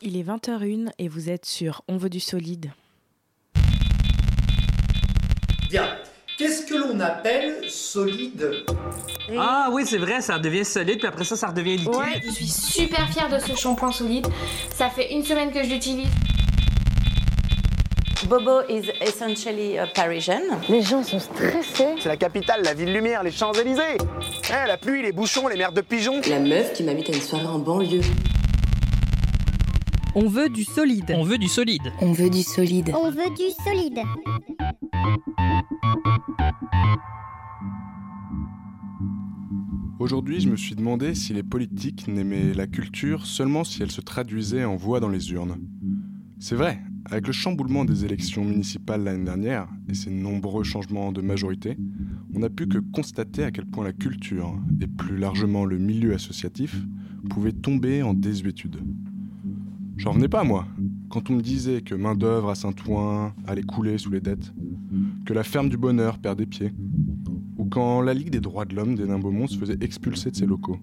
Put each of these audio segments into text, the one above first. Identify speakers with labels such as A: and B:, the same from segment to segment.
A: Il est 20h01 et vous êtes sur On veut du solide.
B: Bien. Qu'est-ce que l'on appelle solide?
C: Ah oui, c'est vrai, ça devient solide, puis après ça, ça redevient liquide.
D: Ouais, je suis super fière de ce shampoing solide. Ça fait une semaine que je l'utilise.
E: Bobo is essentially a Parisian.
F: Les gens sont stressés.
G: C'est la capitale, la ville lumière, les Champs-Élysées. Eh, la pluie, les bouchons, les merdes de pigeons.
H: La meuf qui m'invite à une soirée en banlieue.
I: On veut du solide.
J: On veut du solide.
K: On veut du solide.
L: On veut du solide.
M: Aujourd'hui, je me suis demandé si les politiques n'aimaient la culture seulement si elle se traduisait en voix dans les urnes. C'est vrai, avec le chamboulement des élections municipales l'année dernière et ses nombreux changements de majorité, on n'a pu que constater à quel point la culture, et plus largement le milieu associatif, pouvaient tomber en désuétude. J'en revenais pas, moi, quand on me disait que main-d'œuvre à Saint-Ouen allait couler sous les dettes, que la ferme du bonheur perd des pieds, ou quand la Ligue des droits de l'homme des Beaumont se faisait expulser de ses locaux,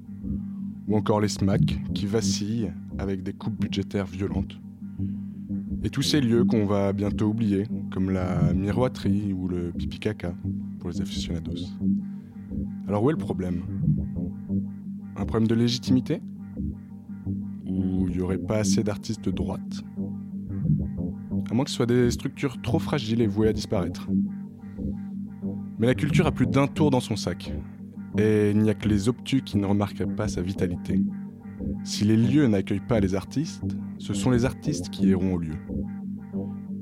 M: ou encore les SMAC qui vacillent avec des coupes budgétaires violentes. Et tous ces lieux qu'on va bientôt oublier, comme la miroiterie ou le pipi caca pour les aficionados. Alors où est le problème? Un problème de légitimité? Il n'y aurait pas assez d'artistes de droite À moins que ce soit des structures trop fragiles et vouées à disparaître. Mais la culture a plus d'un tour dans son sac. Et il n'y a que les obtus qui ne remarquent pas sa vitalité. Si les lieux n'accueillent pas les artistes, ce sont les artistes qui iront au lieu.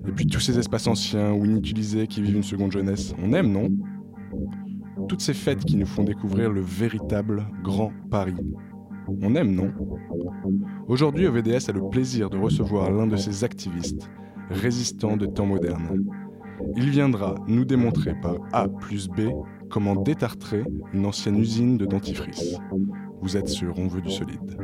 M: Et puis tous ces espaces anciens ou inutilisés qui vivent une seconde jeunesse, on aime, non? Toutes ces fêtes qui nous font découvrir le véritable Grand Paris. On aime, non Aujourd'hui, OVDS a le plaisir de recevoir l'un de ces activistes, résistants de temps modernes. Il viendra nous démontrer par A plus B comment détartrer une ancienne usine de dentifrice. Vous êtes sur On veut du solide.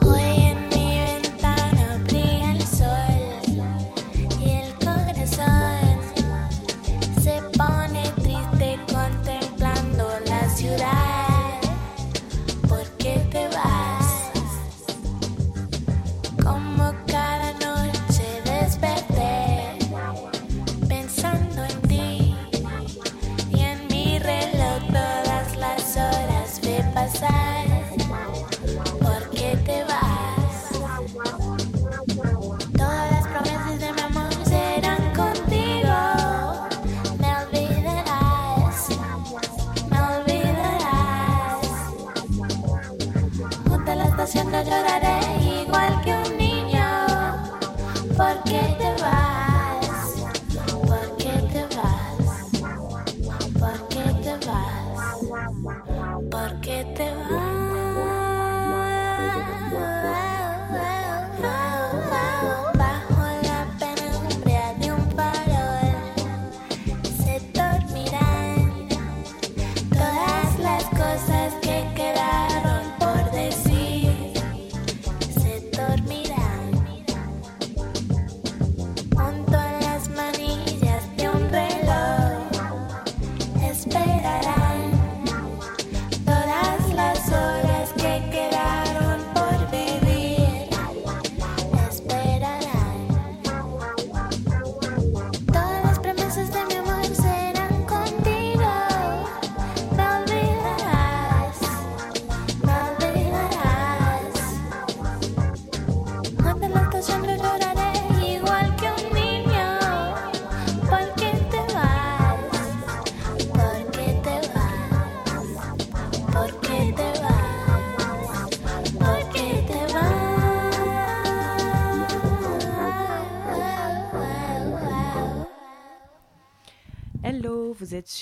A: Playing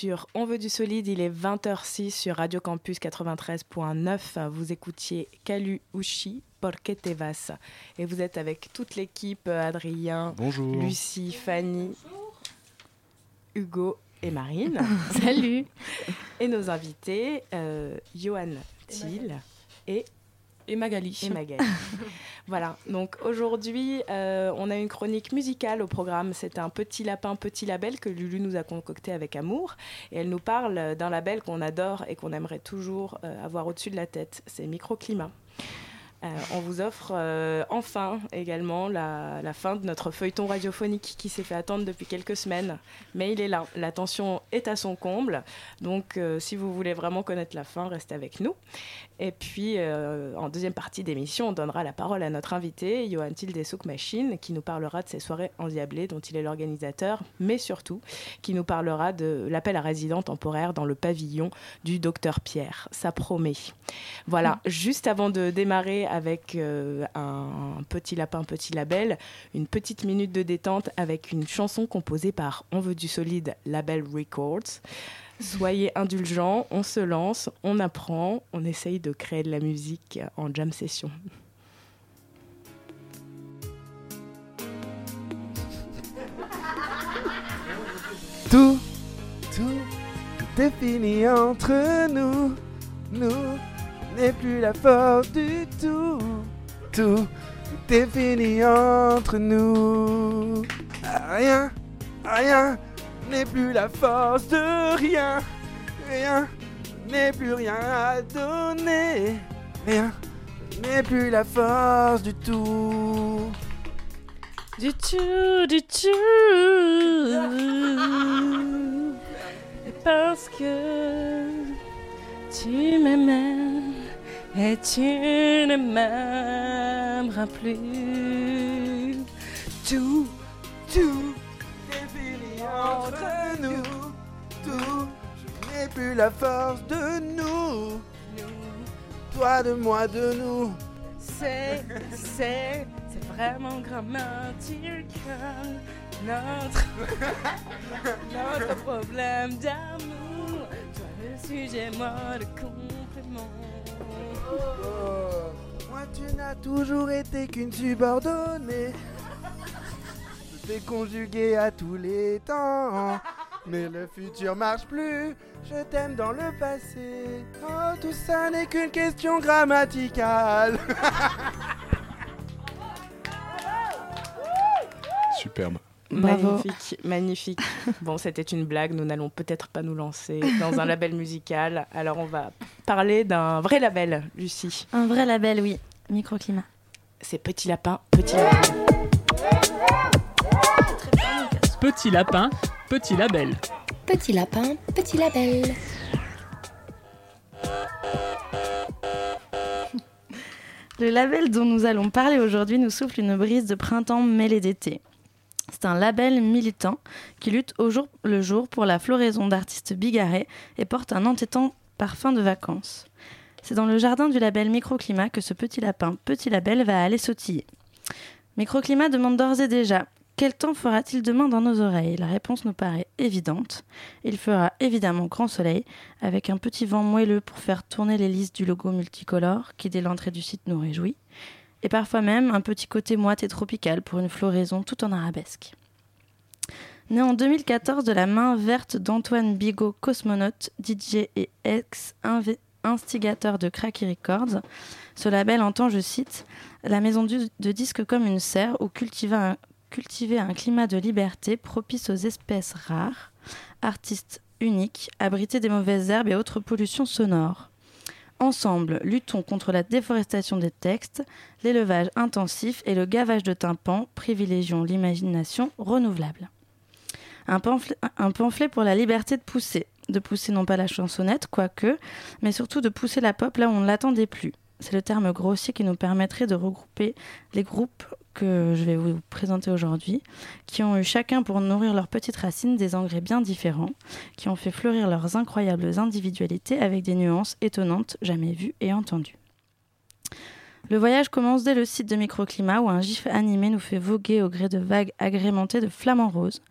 A: sur On veut du solide, il est 20h06 sur Radio Campus 93.9. Vous écoutiez Kalu Ushi, Porque te vas? Et vous êtes avec toute l'équipe, Adrien,
M: Bonjour.
A: Lucie, Fanny, Hugo
N: et Marine.
O: Salut.
N: Et nos invités, euh, Johan Thiel et,
O: Et Magali.
N: et Magali. Voilà, donc aujourd'hui, euh, on a une chronique musicale au programme. C'est un petit lapin, petit label que Lulu nous a concocté avec amour. Et elle nous parle d'un label qu'on adore et qu'on aimerait toujours euh, avoir au-dessus de la tête. C'est Microclimat. Euh, on vous offre euh, enfin également la, la fin de notre feuilleton radiophonique qui s'est fait attendre depuis quelques semaines. Mais il est là. La tension est à son comble. Donc euh, si vous voulez vraiment connaître la fin, restez avec nous. Et puis en deuxième partie d'émission, on donnera la parole à notre invité, Johan Tilde Souk Machine, qui nous parlera de ses soirées endiablées dont il est l'organisateur, mais surtout qui nous parlera de l'appel à résidents temporaires dans le pavillon du docteur Pierre. Ça promet. Voilà, juste avant de démarrer avec euh, un petit lapin, petit label, une petite minute de détente avec une chanson composée par On veut du solide Label Records. Soyez indulgents, on se lance, on apprend, on essaye de créer de la musique en jam session.
P: Tout, tout, tout est fini entre nous. Nous n'est plus la force du tout. Tout, est fini entre nous. Rien, rien n'est plus la force de rien. Rien n'est plus rien à donner. Rien n'est plus la force du tout.
O: Du tout, du tout. Et parce que tu m'aimais et tu ne m'aimeras plus.
P: Tout, tout est fini entre nous. Tout, je n'ai plus la force de nous. Toi de moi de nous.
O: C'est, c'est, c'est vraiment grammatique. Notre, notre problème d'amour. Toi le sujet, moi le complément.
P: Oh, moi tu n'as toujours été qu'une subordonnée. Je t'ai conjugué à tous les temps. Mais le futur marche plus, je t'aime dans le passé. Oh, tout ça n'est qu'une question grammaticale.
M: Superbe.
O: Bravo.
N: Magnifique, magnifique. Bon, c'était une blague, nous n'allons peut-être pas nous lancer dans un label musical. Alors on va parler d'un vrai label, Lucie.
Q: Un vrai label, oui. Microclimat.
N: C'est Petit Lapin, Petit Label.
J: Petit lapin, petit label.
R: Petit lapin, petit label.
Q: Le label dont nous allons parler aujourd'hui nous souffle une brise de printemps mêlée d'été. C'est un label militant qui lutte au jour le jour pour la floraison d'artistes bigarrés et porte un entêtant parfum de vacances. C'est dans le jardin du label Microclimat que ce petit lapin, petit label, va aller sautiller. Microclimat demande d'ores et déjà quel temps fera-t-il demain dans nos oreilles? La réponse nous paraît évidente. Il fera évidemment grand soleil, avec un petit vent moelleux pour faire tourner l'hélice du logo multicolore qui, dès l'entrée du site, nous réjouit, et parfois même un petit côté moite et tropical pour une floraison tout en arabesque. Né en 2014 de la main verte d'Antoine Bigot, cosmonaute, DJ et ex-instigateur de Cracky Records, ce label entend, je cite, la maison de disques comme une serre où cultiver un, cultiver un climat de liberté propice aux espèces rares, artistes uniques, abriter des mauvaises herbes et autres pollutions sonores. Ensemble, luttons contre la déforestation des textes, l'élevage intensif et le gavage de tympans, privilégions l'imagination renouvelable. Un pamphlet, pour la liberté de pousser. De pousser non pas la chansonnette, quoique, mais surtout de pousser la pop là où on ne l'attendait plus. C'est le terme grossier qui nous permettrait de regrouper les groupes que je vais vous présenter aujourd'hui, qui ont eu chacun pour nourrir leurs petites racines des engrais bien différents, qui ont fait fleurir leurs incroyables individualités avec des nuances étonnantes jamais vues et entendues. Le voyage commence dès le site de Microclimat où un gif animé nous fait voguer au gré de vagues agrémentées de flamants roses.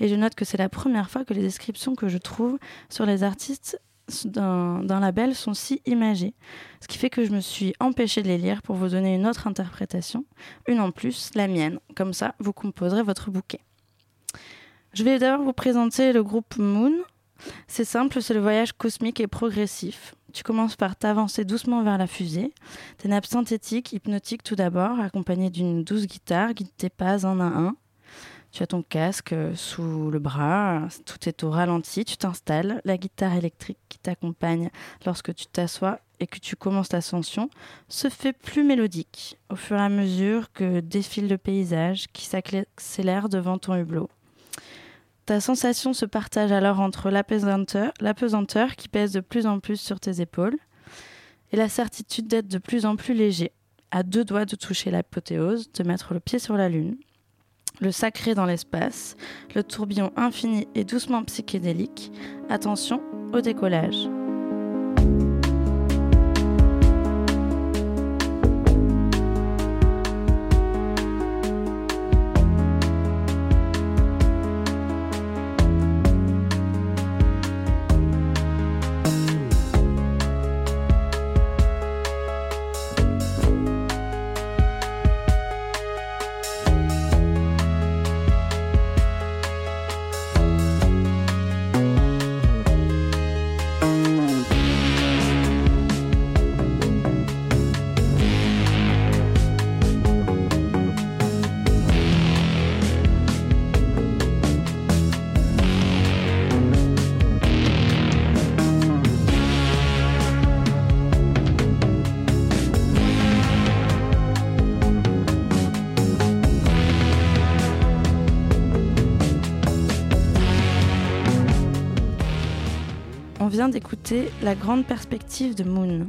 Q: Et je note que c'est la première fois que les descriptions que je trouve sur les artistes d'un label sont si imagées, ce qui fait que je me suis empêchée de les lire pour vous donner une autre interprétation, une en plus, la mienne. Comme ça, vous composerez votre bouquet. Je vais d'abord vous présenter le groupe Moon. C'est simple, c'est le voyage cosmique et progressif. Tu commences par t'avancer doucement vers la fusée. Des nappes synthétiques, hypnotiques tout d'abord, accompagnées d'une douce guitare, guide tes pas un à un. Tu as ton casque euh, sous le bras, tout est au ralenti, tu t'installes, la guitare électrique qui t'accompagne lorsque tu t'assois et que tu commences l'ascension se fait plus mélodique au fur et à mesure que défile le paysage qui s'accélère devant ton hublot. Ta sensation se partage alors entre l'apesanteur, qui pèse de plus en plus sur tes épaules et la certitude d'être de plus en plus léger, à deux doigts de toucher l'apothéose, de mettre le pied sur la lune. Le sacré dans l'espace, le tourbillon infini et doucement psychédélique. Attention au décollage. D'écouter La grande perspective de Moon.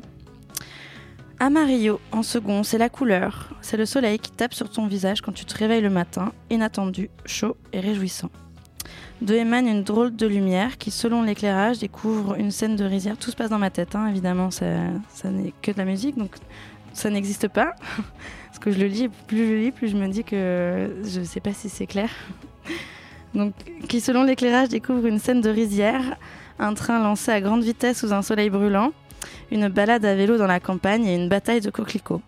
Q: Amarillo, en second, c'est la couleur. C'est le soleil qui tape sur ton visage quand tu te réveilles le matin, inattendu, chaud et réjouissant. D'eux émane une drôle de lumière qui, selon l'éclairage, découvre une scène de rizière. Tout se passe dans ma tête, hein, évidemment, ça, ça n'est que de la musique, donc ça n'existe pas. Parce que je le lis, plus je le lis, plus je me dis que je ne sais pas si c'est clair. Donc, qui, selon l'éclairage, découvre une scène de rizière, un train lancé à grande vitesse sous un soleil brûlant, une balade à vélo dans la campagne et une bataille de coquelicots.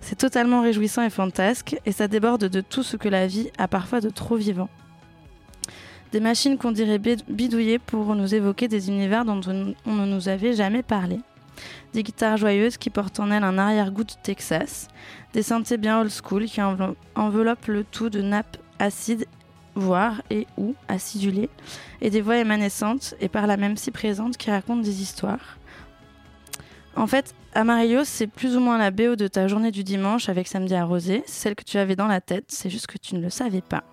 Q: C'est totalement réjouissant et fantasque, et ça déborde de tout ce que la vie a parfois de trop vivant. Des machines qu'on dirait bid- bidouillées pour nous évoquer des univers dont on ne nous avait jamais parlé. Des guitares joyeuses qui portent en elles un arrière-goût de Texas, des synthés bien old school qui envelo- enveloppent le tout de nappes acides, voire et ou acidulées, et des voix émanescentes et par là même si présentes qui racontent des histoires. En fait, Amarillo, c'est plus ou moins la BO de ta journée du dimanche avec Samedi arrosé. Celle que tu avais dans la tête, c'est juste que tu ne le savais pas.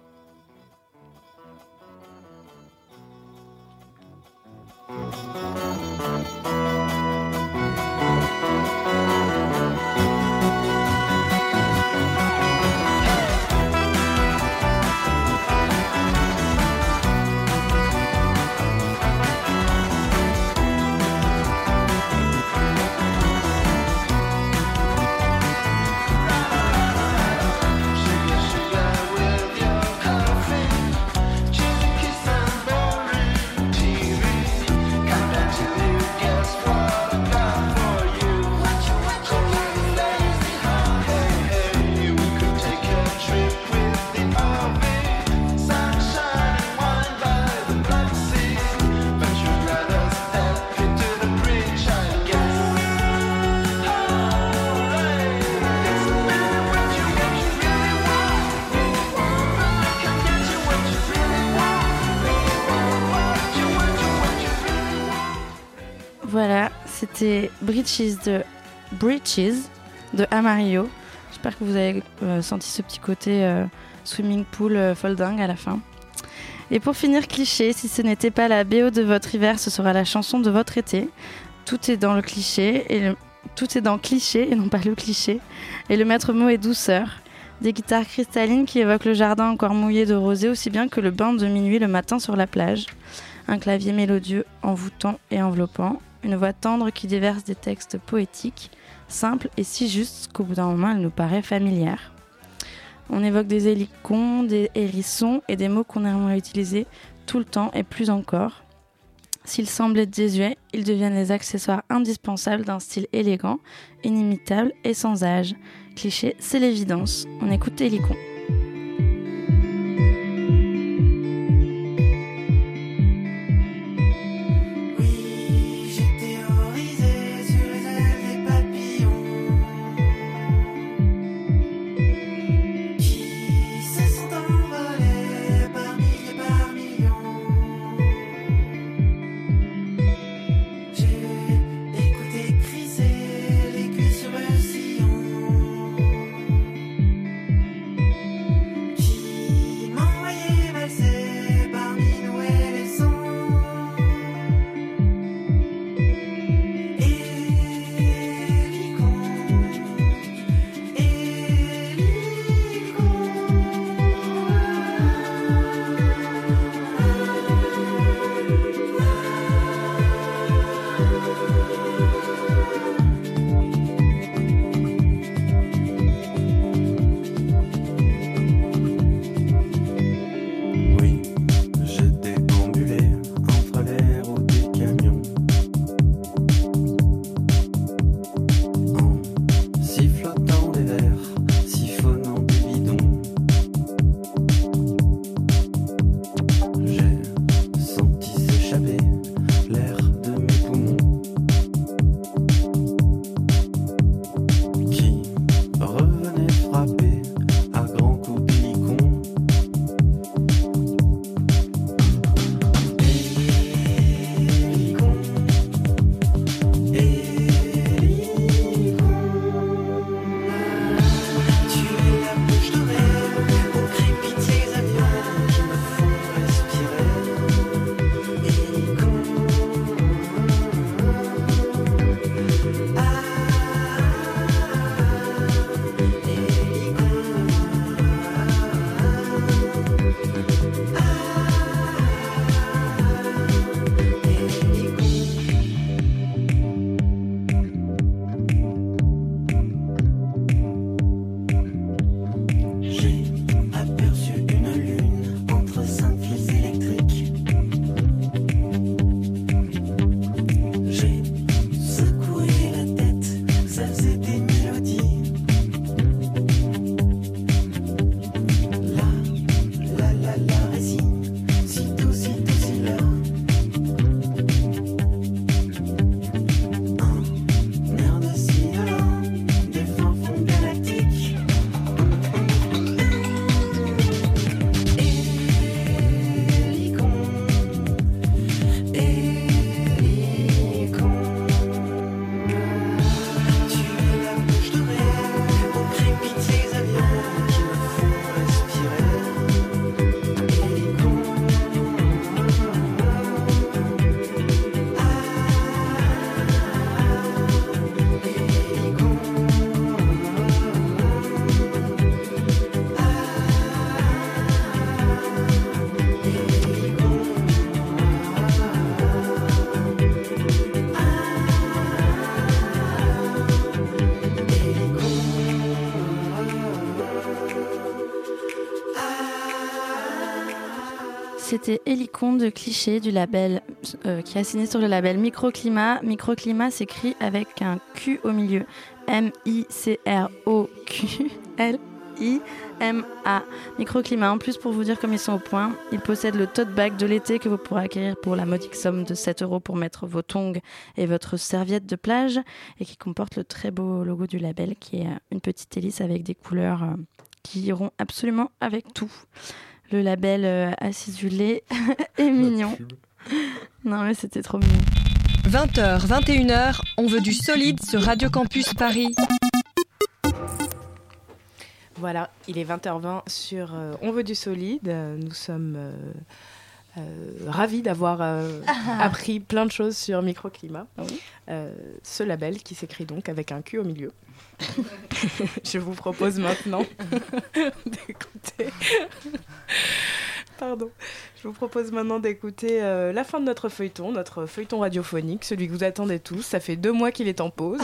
Q: C'était Bridges de Bridges. J'espère que vous avez euh, senti ce petit côté euh, swimming pool euh, folding à la fin. Et pour finir, cliché, si ce n'était pas la BO de votre hiver, ce sera la chanson de votre été. Tout est dans le cliché et tout est dans cliché et non pas le cliché. Et le maître mot est douceur. Des guitares cristallines qui évoquent le jardin encore mouillé de rosée aussi bien que le bain de minuit le matin sur la plage. Un clavier mélodieux, envoûtant et enveloppant. Une voix tendre qui déverse des textes poétiques, simples et si justes qu'au bout d'un moment elle nous paraît familière. On évoque des hélicons, des hérissons et des mots qu'on aimerait utiliser tout le temps et plus encore. S'ils semblent désuets, ils deviennent les accessoires indispensables d'un style élégant, inimitable et sans âge. Cliché, c'est l'évidence. On écoute Hélicon. C'était Helicon de Cliché du label euh, qui a signé sur le label Microclimat. Microclimat s'écrit avec un Q au milieu. M-I-C-R-O-Q-L-I-M-A. Microclimat. En plus, pour vous dire comme ils sont au point, ils possèdent le tote bag de l'été que vous pourrez acquérir pour la modique somme de 7 euros pour mettre vos tongs et votre serviette de plage et qui comporte le très beau logo du label qui est euh, une petite hélice avec des couleurs euh, qui iront absolument avec tout. Le label euh, acidulé est mignon. Non mais c'était trop mignon.
I: 20h, 21h, on veut du solide sur Radio Campus Paris.
N: Voilà, il est 20h20 sur euh, On veut du solide. Nous sommes euh, euh, ravis d'avoir euh, appris plein de choses sur microclimat. Euh, ce label qui s'écrit donc avec un Q au milieu. Je vous propose maintenant d'écouter. Pardon. Je vous propose maintenant d'écouter euh, la fin de notre feuilleton, notre feuilleton radiophonique, celui que vous attendez tous. Ça fait deux mois qu'il est en pause.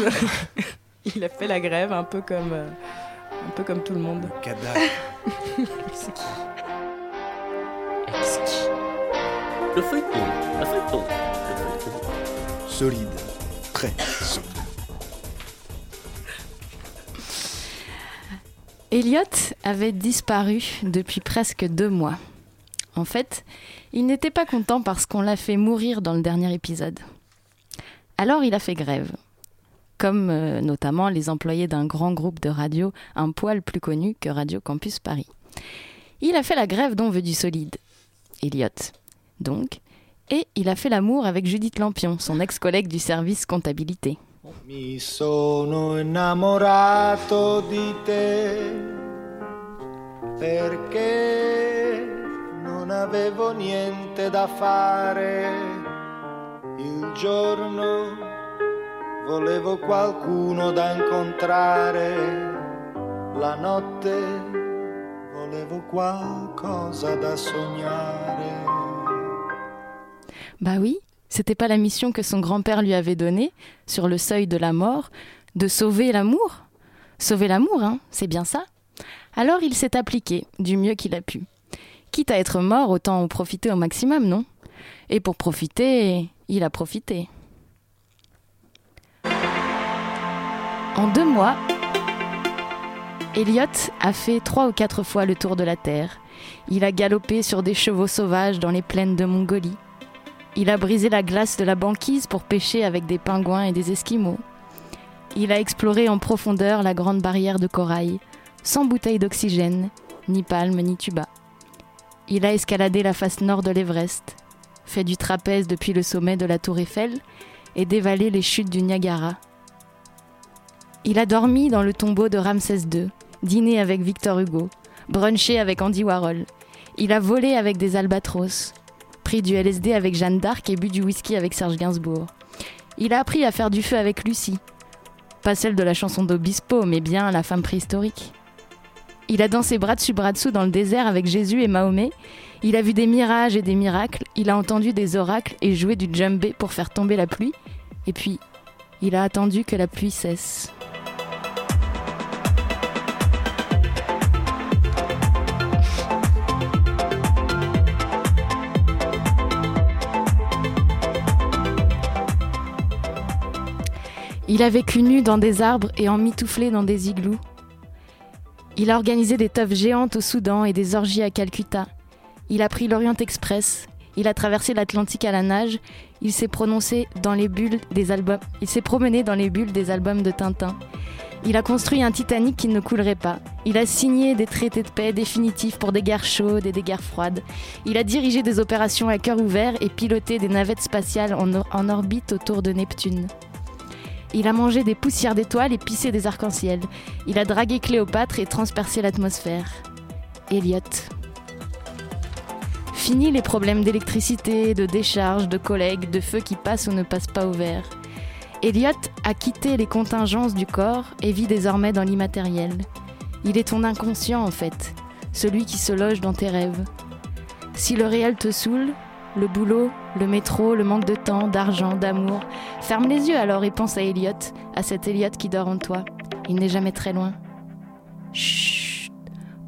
N: Il a fait la grève, un peu comme, euh, un peu comme tout le monde.
P: Cadavre.
S: Le feuilleton, le feuilleton, le feuilleton.
P: Solide. Très solide.
H: Elliot avait disparu depuis presque deux mois. En fait, il n'était pas content parce qu'on l'a fait mourir dans le dernier épisode. Alors il a fait grève, comme euh, notamment les employés d'un grand groupe de radio un poil plus connu que Radio Campus Paris. Il a fait la grève dont veut du solide. Elliot, donc. Et il a fait l'amour avec Judith Lampion, son ex-collègue du service comptabilité.
T: Mi sono innamorato di te perché non avevo niente da fare. Il giorno volevo qualcuno da incontrare. La notte volevo qualcosa da sognare.
H: Bah oui, c'était pas la mission que son grand-père lui avait donnée, sur le seuil de la mort, de sauver l'amour Sauver l'amour, hein, c'est bien ça Alors il s'est appliqué du mieux qu'il a pu. Quitte à être mort, autant en profiter au maximum, non? Et pour profiter, il a profité. En deux mois, Elliot a fait trois ou quatre fois le tour de la Terre. Il a galopé sur des chevaux sauvages dans les plaines de Mongolie. Il a brisé la glace de la banquise pour pêcher avec des pingouins et des esquimaux. Il a exploré en profondeur la grande barrière de corail, sans bouteille d'oxygène, ni palme, ni tuba. Il a escaladé la face nord de l'Everest, fait du trapèze depuis le sommet de la tour Eiffel et dévalé les chutes du Niagara. Il a dormi dans le tombeau de Ramsès II, dîné avec Victor Hugo, brunché avec Andy Warhol. Il a volé avec des albatros, pris du LSD avec Jeanne d'Arc et bu du whisky avec Serge Gainsbourg. Il a appris à faire du feu avec Lucie. Pas celle de la chanson d'Obispo, mais bien la femme préhistorique. Il a dansé bras dessus bras dessous dans le désert avec Jésus et Mahomet. Il a vu des mirages et des miracles. Il a entendu des oracles et joué du djembé pour faire tomber la pluie. Et puis, il a attendu que la pluie cesse. Il a vécu nu dans des arbres et emmitouflé dans des igloos. Il a organisé des teufs géantes au Soudan et des orgies à Calcutta. Il a pris l'Orient Express. Il a traversé l'Atlantique à la nage. Il s'est prononcé dans les bulles des albums. Il s'est promené dans les bulles des albums de Tintin. Il a construit un Titanic qui ne coulerait pas. Il a signé des traités de paix définitifs pour des guerres chaudes et des guerres froides. Il a dirigé des opérations à cœur ouvert et piloté des navettes spatiales en, or- en orbite autour de Neptune. Il a mangé des poussières d'étoiles et pissé des arcs-en-ciel. Il a dragué Cléopâtre et transpercé l'atmosphère. Elliot. Fini les problèmes d'électricité, de décharge, de collègues, de feux qui passent ou ne passent pas au vert. Elliot a quitté les contingences du corps et vit désormais dans l'immatériel. Il est ton inconscient en fait, celui qui se loge dans tes rêves. Si le réel te saoule, le boulot, le métro, le manque de temps, d'argent, d'amour, ferme les yeux alors et pense à Elliot, à cet Elliot qui dort en toi. Il n'est jamais très loin. Chut.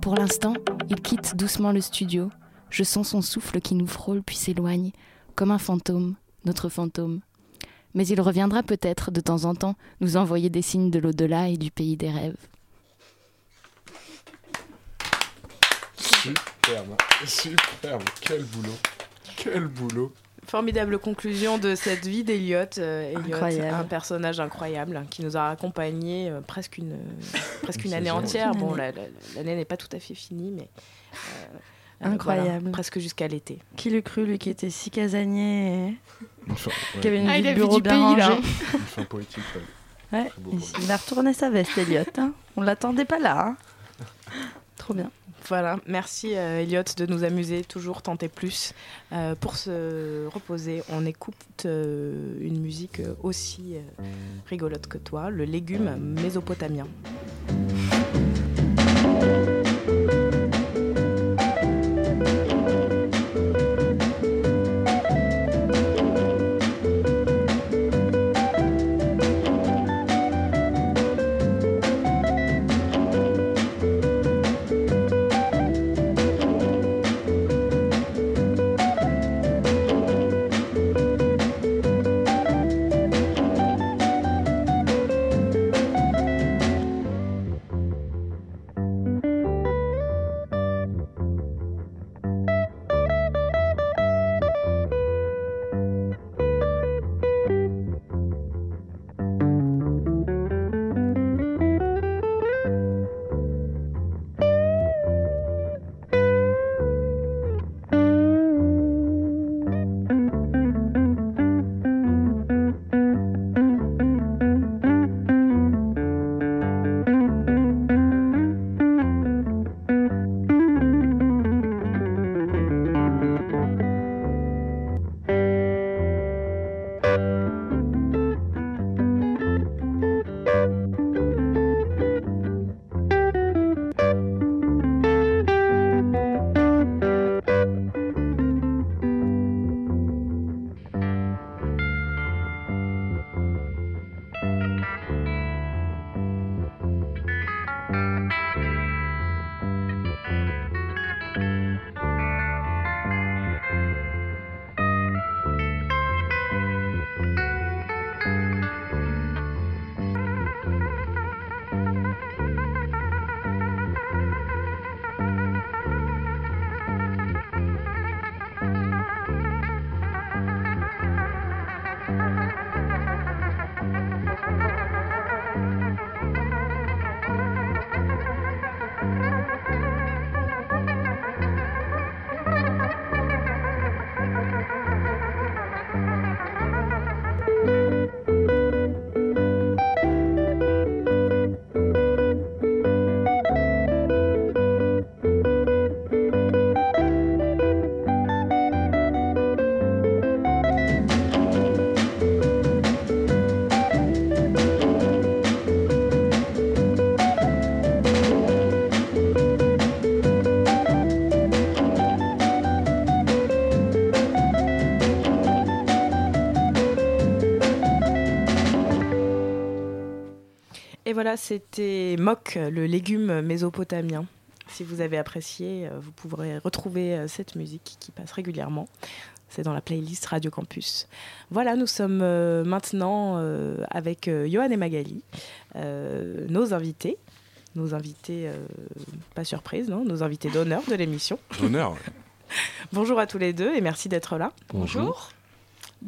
H: Pour l'instant, il quitte doucement le studio, Je sens son souffle qui nous frôle puis s'éloigne, comme un fantôme, notre fantôme. Mais il reviendra peut-être de temps en temps nous envoyer des signes de l'au-delà et du pays des rêves.
M: Superbe, superbe, quel boulot, quel boulot.
N: Formidable conclusion de cette vie d'Eliott. Euh, un personnage incroyable qui nous a accompagnés euh, presque une, presque une
Q: Une
N: année
Q: saison,
N: entière. Bon, la- la- l'année n'est pas tout à fait finie, mais. euh, euh,
Q: Incroyable.
N: voilà, presque jusqu'à l'été.
Q: Qui l'eût cru, lui qui était si casanier et
M: ouais.
Q: qui avait une
N: Ah,
Q: vie de bureau bien
N: pays, là.
Q: rangée.
M: Une fin poétique. ouais.
Q: Ouais,
M: Très beau
Q: il,
M: pour
Q: il a retourné sa veste, Elliot. Hein. On l'attendait pas là. hein. Trop bien.
N: Voilà, merci euh, Elliot de nous amuser, toujours tenter plus. Euh, pour se reposer, on écoute euh, une musique euh, aussi rigolote que toi, le légume mésopotamien. Voilà, c'était Mock, le légume mésopotamien. Si vous avez apprécié, euh, vous pourrez retrouver euh, cette musique qui passe régulièrement. C'est dans la playlist Radio Campus. Voilà, nous sommes euh, maintenant avec Johan et Magali, nos invités. Nos invités, euh, pas surprise, non Nos invités d'honneur de l'émission.
M: D'honneur.
N: Bonjour à tous les deux et merci d'être là.
O: Bonjour. Bonjour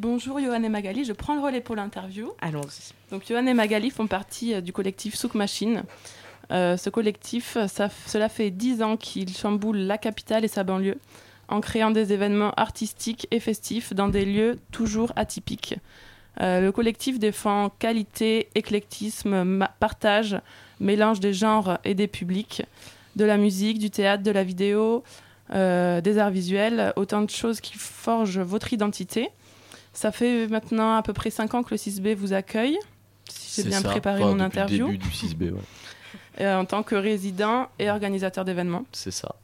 O: Johan et Magali, je prends le relais pour l'interview.
N: Allons-y.
O: Donc Johan et Magali font partie euh, du collectif Souk Machine. Euh, ce collectif, ça, cela fait dix ans qu'il chamboule la capitale et sa banlieue en créant des événements artistiques et festifs dans des lieux toujours atypiques. Euh, le collectif défend qualité, éclectisme, partage, mélange des genres et des publics, de la musique, du théâtre, de la vidéo, euh, des arts visuels, autant de choses qui forgent votre identité. Ça fait maintenant à peu près 5 ans que le 6B vous accueille, si j'ai bien
U: ça.
O: préparé
U: Enfin,
O: mon
U: depuis
O: interview,
U: Le début du 6B, ouais.
O: euh, en tant que résident et organisateur d'événements.
U: C'est ça.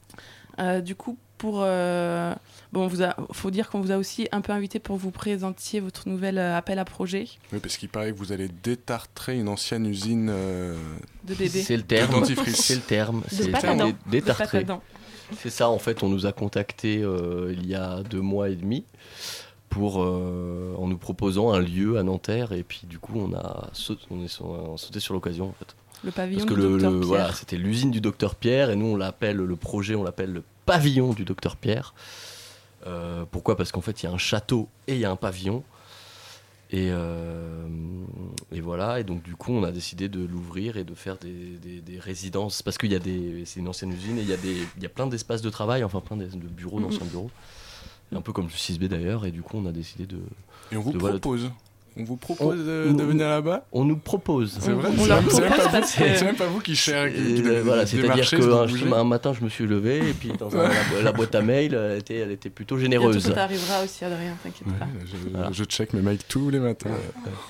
O: Euh, du coup, pour euh, bon, vous a, faut dire qu'on vous a aussi un peu invité pour vous présentiez votre nouvel euh, appel à projet
M: Oui, parce qu'il paraît que vous allez détartrer une ancienne usine euh,
O: de bébé.
U: C'est le terme.
M: de dentifrice.
U: C'est le terme. C'est
O: pâte à dents.
U: dé-
O: De pâte à
U: détartré.
O: dents.
U: C'est ça, en fait, on nous a contacté euh, il y a deux mois et demi pour, euh, en nous proposant un lieu à Nanterre et puis du coup on a sauté, on est sur- on a sauté sur l'occasion en fait.
O: Le pavillon
U: Parce que
O: du
U: le,
O: docteur
U: le-
O: Pierre.
U: voilà, c'était l'usine du docteur Pierre et nous on l'appelle le projet, on l'appelle le pavillon du docteur Pierre. Euh, pourquoi? Parce qu'en fait il y a un château et il y a un pavillon. Et, euh, et voilà, et donc du coup on a décidé de l'ouvrir et de faire des, des- des résidences parce qu'il y a des, c'est une ancienne usine et il y a des, il y a plein d'espaces de travail, enfin plein de, bureaux,
M: Mhm.
U: d'anciens bureaux, un peu comme le 6B d'ailleurs, et du coup on a décidé de.
M: Et on vous
U: de- voilà,
M: propose. On vous propose
U: On-
M: de, venir là-bas?
U: On nous propose.
M: C'est vrai, c'est même, c'est même même pas vous qui cherchez. qui-
U: Et,
M: qui-
U: euh, voilà, c'est-à-dire
M: démarchez,
U: que
M: vous
U: un,
M: bougez.
U: un matin je me suis levé et puis dans un- la, la boîte à mail elle était, elle était plutôt généreuse.
O: Bientôt, ça t'arrivera aussi, Adrien, t'inquiète
M: Ouais,
O: pas.
M: je, je check mes mails tous les matins.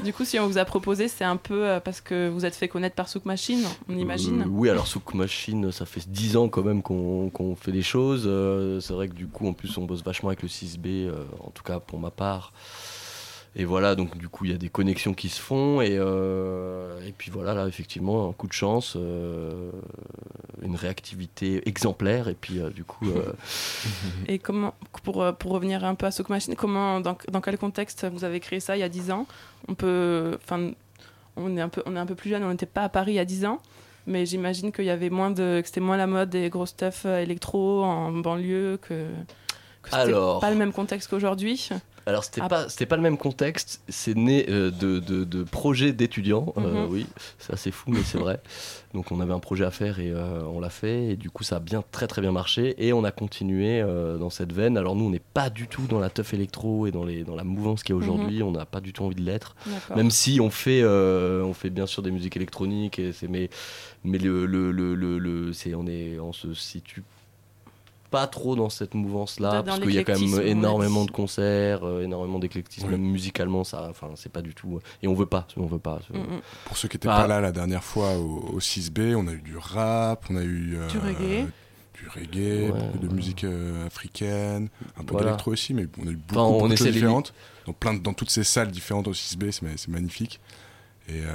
O: Du coup, si on vous a proposé, c'est un peu euh, parce que vous êtes fait connaître par Souk Machine, on imagine.
U: Euh, oui, alors Souk Machine, ça fait 10 ans quand même qu'on fait des choses. Euh, c'est vrai que du coup, en plus, on bosse vachement avec le 6B, euh, en tout cas pour ma part. Et voilà, donc du coup, il y a des connexions qui se font. Et, euh, et puis voilà, là, effectivement, un coup de chance, euh, une réactivité exemplaire. Et puis euh, du coup.
O: Et comment, pour, pour revenir un peu à Souk Machine, comment, dans, dans quel contexte vous avez créé ça il y a 10 ans? On peut, enfin, on est un peu, on est un peu plus jeune, on n'était pas à Paris il y a 10 ans, mais j'imagine qu'il y avait moins de, que c'était moins la mode des gros stuff électro en banlieue, que, que c'était
U: Alors.
O: pas le même contexte qu'aujourd'hui.
U: Alors c'était
O: Ah.
U: pas c'était pas le même contexte, c'est né euh, de, de, de projets d'étudiants, euh,
O: Mhm.
U: oui, c'est assez fou mais c'est vrai. Donc on avait un projet à faire et euh, on l'a fait et du coup ça a bien très très bien marché et on a continué dans cette veine. Alors nous on n'est pas du tout dans la teuf électro et dans les dans la mouvance qu'il y a aujourd'hui, on n'a pas du tout envie de l'être. Même si on fait on fait bien sûr des musiques électroniques et mais mais le le, le, le, le- c'est on est on se situe pas trop dans cette mouvance là
O: Dans
U: parce qu'il y a quand même énormément de concerts euh, énormément d'éclectisme même musicalement ça enfin c'est pas du tout et on veut pas on veut pas
O: Mm, mm.
M: Pour ceux qui n'étaient
U: Ah.
M: pas là la dernière fois au, au 6B, on a eu du rap, on a eu euh,
O: Du reggae.
M: du reggae,
U: Ouais.
M: beaucoup de musique euh, africaine, un peu
U: Voilà.
M: d'électro aussi, mais on a eu beaucoup,
U: Enfin, on
M: beaucoup de choses
U: de les-
M: différentes. Donc plein de- dans toutes ces salles différentes au 6B, c'est ma- c'est magnifique. Et, euh,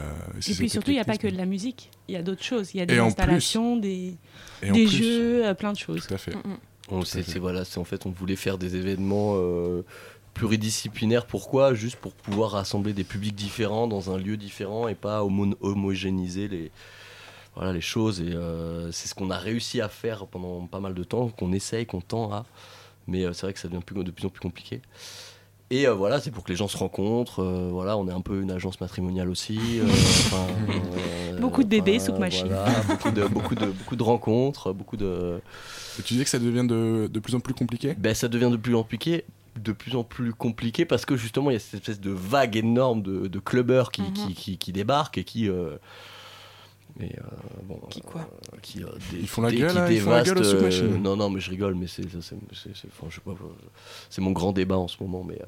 V: Et puis surtout, il n'y a pas que de la musique. Il y a d'autres choses. Il y a des
M: Et
V: installations, des, des
M: plus-
V: jeux, euh, plein de choses.
M: Tout à fait.
U: On c'est c'est- voilà, c'est en fait on voulait faire des événements euh, pluridisciplinaires. Pourquoi? Juste pour pouvoir rassembler des publics différents dans un lieu différent et pas homo- homogénéiser les voilà les choses. Et euh, c'est ce qu'on a réussi à faire pendant pas mal de temps, qu'on essaye, qu'on tend à. Mais euh, c'est vrai que ça devient plus, de plus en plus compliqué. Et euh, voilà, c'est pour que les gens se rencontrent. euh, voilà, on est un peu une agence matrimoniale aussi. euh, euh,
V: Beaucoup de bébés sous machine.
U: voilà, beaucoup, de, beaucoup, de, beaucoup de rencontres, beaucoup de.
M: Et tu disais que ça devient de, de plus en plus compliqué?
U: Ben, ça devient de plus en plus compliqué de plus en plus compliqué parce que justement il y a cette espèce de vague énorme de, de clubbers qui,
O: Mhm.
U: qui, qui, qui débarquent et qui et, euh, bon,
O: Qui quoi
U: euh, qui, euh, dé-
M: Ils font la gueule,
U: qui
M: ils font la gueule
U: euh, non non mais je rigole mais c'est mon grand débat en ce moment mais euh,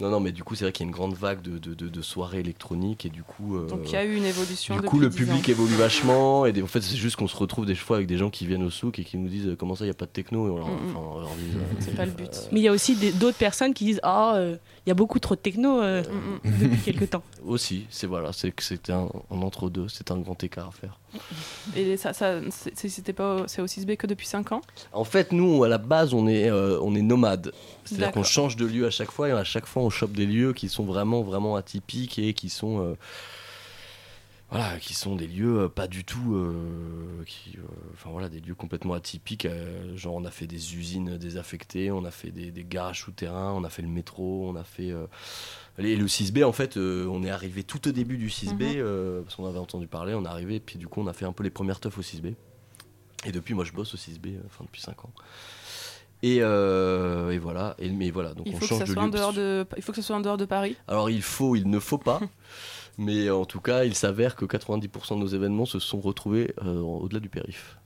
U: non non mais du coup c'est vrai qu'il y a une grande vague de, de, de- de soirées électroniques et du coup euh,
O: Donc il y a eu une évolution.
U: du coup, le
O: 10
U: public
O: ans.
U: évolue vachement. Et des- en fait, c'est juste qu'on se retrouve des fois avec des gens qui viennent au souk et qui nous disent Comment ça, il n'y a pas de techno Et on leur,
V: Mm,
U: enfin, on leur dit,
O: C'est pas le but.
V: Mais il y a aussi des- d'autres personnes qui disent Ah, euh, il y a beaucoup trop de techno euh, depuis quelques temps.
U: Aussi, c'est voilà, c'est que c'était un, un entre-deux, c'est un grand écart à faire.
O: Et ça, ça c'était pas, c'est au 6B que depuis 5 ans?
U: En fait, nous, à la base, on est, euh, on est nomade. C'est-à-dire qu'on change de lieu à chaque fois et à chaque fois, on chope des lieux qui sont vraiment, vraiment atypiques et qui sont. euh, voilà, qui sont des lieux euh, pas du tout. euh, qui, euh, enfin voilà, des lieux complètement atypiques. euh, genre, on a fait des usines désaffectées, on a fait des, des garages souterrains, on a fait le métro, on a fait. et le 6B, en fait, on est arrivé tout au début du 6B,
O: Mhm.
U: parce qu'on avait entendu parler, on est arrivé, puis du coup, on a fait un peu les premières teufs au 6B. Et depuis, moi, je bosse au 6B, euh, enfin, depuis 5 ans. Et, euh, et voilà, et, mais voilà, donc
O: il
U: on
O: faut, que
U: change
O: ça
U: de
O: soit en
U: lieu.
O: dehors de, il faut que ce soit en dehors de Paris?
U: Alors il faut, il ne faut pas, mais en tout cas, il s'avère que 90% de nos événements se sont retrouvés euh, au-delà du périph.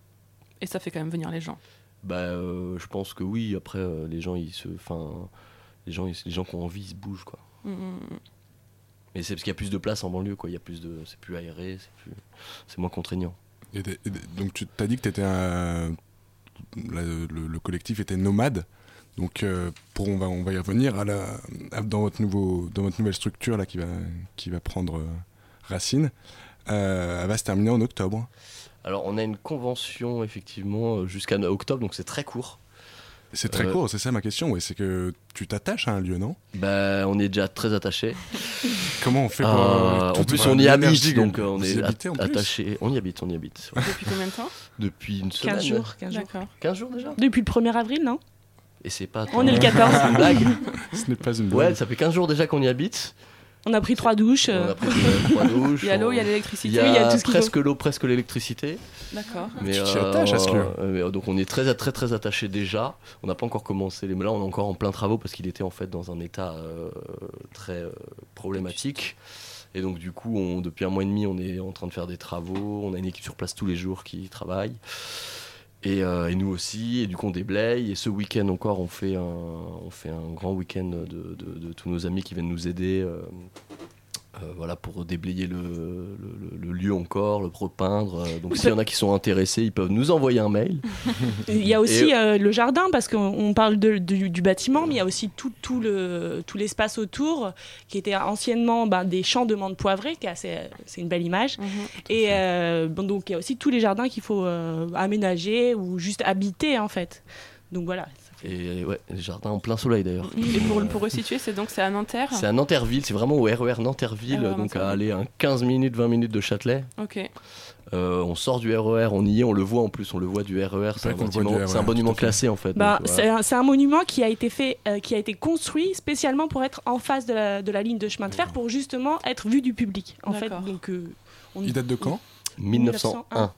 O: Et ça fait quand même venir les gens.
U: Bah, euh, je pense que oui. Après, euh, les gens, ils se, enfin, les gens, ils- les gens qui ont envie, ils se bougent, quoi.
O: Mm, mm, mm.
U: Mais c'est parce qu'il y a plus de place en banlieue, quoi. Il y a plus de, c'est plus aéré, c'est plus, c'est moins contraignant.
M: Et donc tu t'as dit que étais un, la- le, le collectif était nomade. Donc euh, pour on va on va y revenir à la, à- dans votre nouveau dans votre nouvelle structure là qui va qui va prendre euh, racine. Euh, elle va se terminer en octobre.
U: Alors, on a une convention, effectivement, jusqu'à octobre, donc c'est très court.
M: C'est très
U: Euh,
M: court, c'est ça ma question. Ouais, c'est que tu t'attaches à un lieu, non?
U: Bah, on est déjà très attaché.
M: Comment on fait pour.
U: Euh, en plus, on y habite, donc on est attaché. On y habite, on y habite. ouais.
O: Depuis combien de temps?
U: Depuis une semaine.
V: 15 jours, 15 jours.
O: D'accord.
U: 15 jours déjà?
V: Depuis le 1er avril, non?
U: Et c'est pas.
V: On est le 14.
U: C'est une blague.
M: Ce n'est pas une
U: Ouais,
M: blague.
U: ça fait 15 jours déjà qu'on y habite.
V: On a pris trois douches.
U: On a pris euh, trois douches.
O: Il y a l'eau, il y a l'électricité.
U: Il y a,
V: tout ce qu'il
U: presque l'eau, presque l'électricité.
O: D'accord.
U: Mais
M: Tu t'y attaches à ce lieu.
U: euh, mais, euh, donc on est très très très attaché déjà. On n'a pas encore commencé les. Mais là on est encore en plein travaux parce qu'il était en fait dans un état euh, très euh, problématique. Et donc du coup, on, depuis un mois et demi, on est en train de faire des travaux. On a une équipe sur place tous les jours qui travaille. Et, euh, et nous aussi, et du coup on déblaye. Et ce week-end encore, on fait un, on fait un grand week-end de, de- de tous nos amis qui viennent nous aider. euh, euh, voilà, pour déblayer le, le- lieu encore, le repeindre. Euh, Donc s'il y en a qui sont intéressés, ils peuvent nous envoyer un mail.
V: Il y a aussi
U: Et-
V: euh, le jardin, parce qu'on on parle de- du, du bâtiment, mais il y a aussi tout, tout le- tout l'espace autour, qui était anciennement ben, des champs de menthe poivrée, qui est assez- c'est une belle image. Et euh, bon, donc il y a aussi tous les jardins qu'il faut euh, aménager ou juste habiter, en fait. Donc voilà.
U: Et ouais, les jardins en plein soleil d'ailleurs.
O: Et pour, pour resituer, c'est donc c'est à Nanterre
U: C'est à Nanterville, c'est vraiment au RER Nanterville,
O: RER
U: donc à aller un 15 minutes, 20 minutes de Châtelet.
O: Ok.
U: Euh, on sort du RER, on y est, on le voit en plus, on le voit du RER, c'est un, bâtiment-
M: du
U: c'est un monument
M: à
U: classé en fait.
V: Bah, c'est
U: voilà.
V: un, c'est un monument qui a été fait, euh, qui a été construit spécialement pour être en face de la, de la ligne de chemin de fer, pour justement être vu du public. En fait, donc euh, on-
M: Il date de quand?
U: 1901.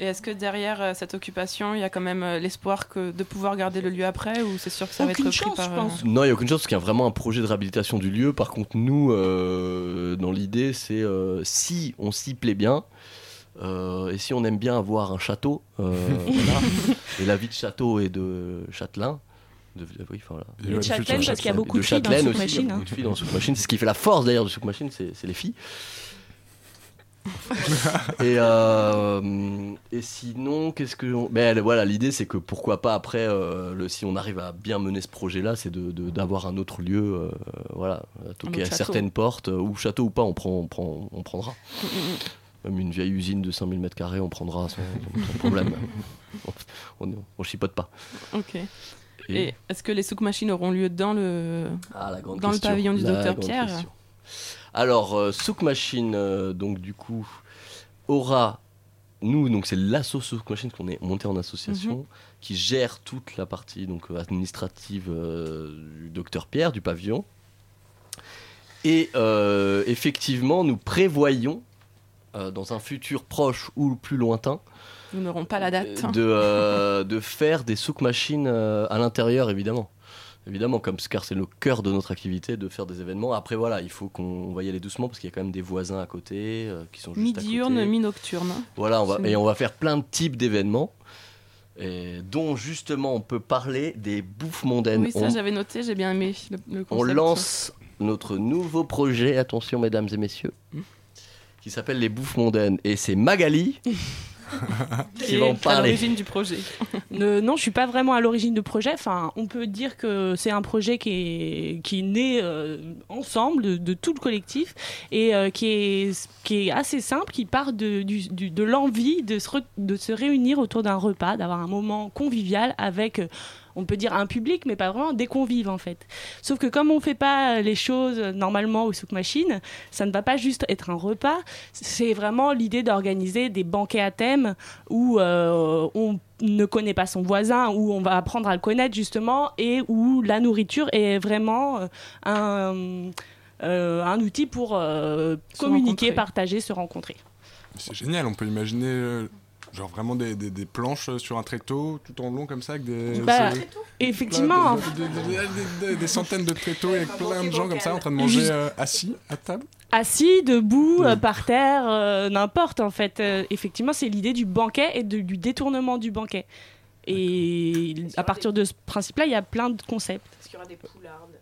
O: Et est-ce que derrière euh, cette occupation, il y a quand même euh, l'espoir que de pouvoir garder le lieu après ou c'est sûr que ça va être
V: Aucune
O: repris
V: chance,
O: par
V: je
O: euh,
V: pense.
U: Non, il n'y a aucune chance parce qu'il y a vraiment un projet de réhabilitation du lieu. Par contre, nous, euh, dans l'idée, c'est euh, si on s'y plaît bien. euh, et si on aime bien avoir un château, euh, voilà, et la vie de château et de châtelain, de, oui, enfin.
M: Et
V: de Châtelaine, parce qu'il y a beaucoup de filles dans
U: a
V: Machine,
U: beaucoup
V: hein.
U: de filles dans Souk Machine. C'est ce qui fait la force d'ailleurs de Souk Machine, c'est c'est les filles. Et, euh, et sinon, qu'est-ce que. on- Ben, voilà, l'idée c'est que pourquoi pas après, euh, le, si on arrive à bien mener ce projet-là, c'est de- de- d'avoir un autre lieu, euh, voilà, à toquer à certaines portes, euh, ou château ou pas, on, prend, on, prend, on prendra.
O: Mm, mm,
U: Même une vieille usine de 5000 m2, on prendra sans, sans problème. on, on, chipote pas.
O: mm. Ok.
U: Et-
O: Et, est-ce que les souk machines auront lieu dans le
U: Ah,
O: dans
U: question.
O: le pavillon du
U: La
O: docteur Pierre
U: question. Alors, euh, Souk Machine, euh, donc du coup, aura. Nous, donc c'est l'asso Souk Machine qu'on est monté en association,
O: Mhm.
U: qui gère toute la partie donc euh, administrative du docteur Pierre, du pavillon. Et effectivement, nous prévoyons, dans un futur proche ou plus lointain,
O: Nous n'aurons pas la date.
U: de, euh, de faire des souk machines euh, à l'intérieur, évidemment. Évidemment, comme car c'est le cœur de notre activité de faire des événements. Après, voilà, il faut qu'on on va y aller doucement parce qu'il y a quand même des voisins à côté euh, qui sont juste
O: Mi-diurne, mi-nocturne.
U: Voilà, on va, et on va faire plein de types d'événements. Et dont justement on peut parler des bouffes mondaines.
O: Oui, ça
U: on,
O: j'avais noté, j'ai bien aimé le, le
U: on
O: concept.
U: lance notre nouveau projet, attention mesdames et messieurs, qui s'appelle les bouffes mondaines. Et c'est Magali qui
O: Et
U: va en
O: à
U: parler.
O: l'origine du projet.
V: Ne- non, je suis pas vraiment à l'origine du projet. Enfin, on peut dire que c'est un projet qui est, qui est né euh, ensemble de, de tout le collectif et euh, qui, est, qui est assez simple, qui part de, du- du- de l'envie de se, re- de se réunir autour d'un repas, d'avoir un moment convivial avec. Euh, on peut dire un public, mais pas vraiment des convives en fait. Sauf que comme on fait pas les choses normalement au souk machine, ça ne va pas juste être un repas. C'est vraiment l'idée d'organiser des banquets à thème où euh, on ne connaît pas son voisin, où on va apprendre à le connaître justement, et où la nourriture est vraiment euh, un, euh, un outil pour euh, communiquer,
O: rencontrer.
V: partager, se rencontrer.
M: C'est génial, on peut imaginer euh, genre vraiment des, des- des planches sur un tréteau tout en long comme ça avec des.
V: Bah,
M: c'est-
V: effectivement.
M: des centaines de tréteaux avec plein de gens comme ça en train de manger euh, assis à table.
V: Assis, debout, euh, par terre, euh, n'importe en fait. Euh, effectivement, c'est l'idée du banquet et de- du détournement du banquet. Et à partir de ce principe-là, il y a plein de concepts.
N: Est-ce qu'il y aura des poulardes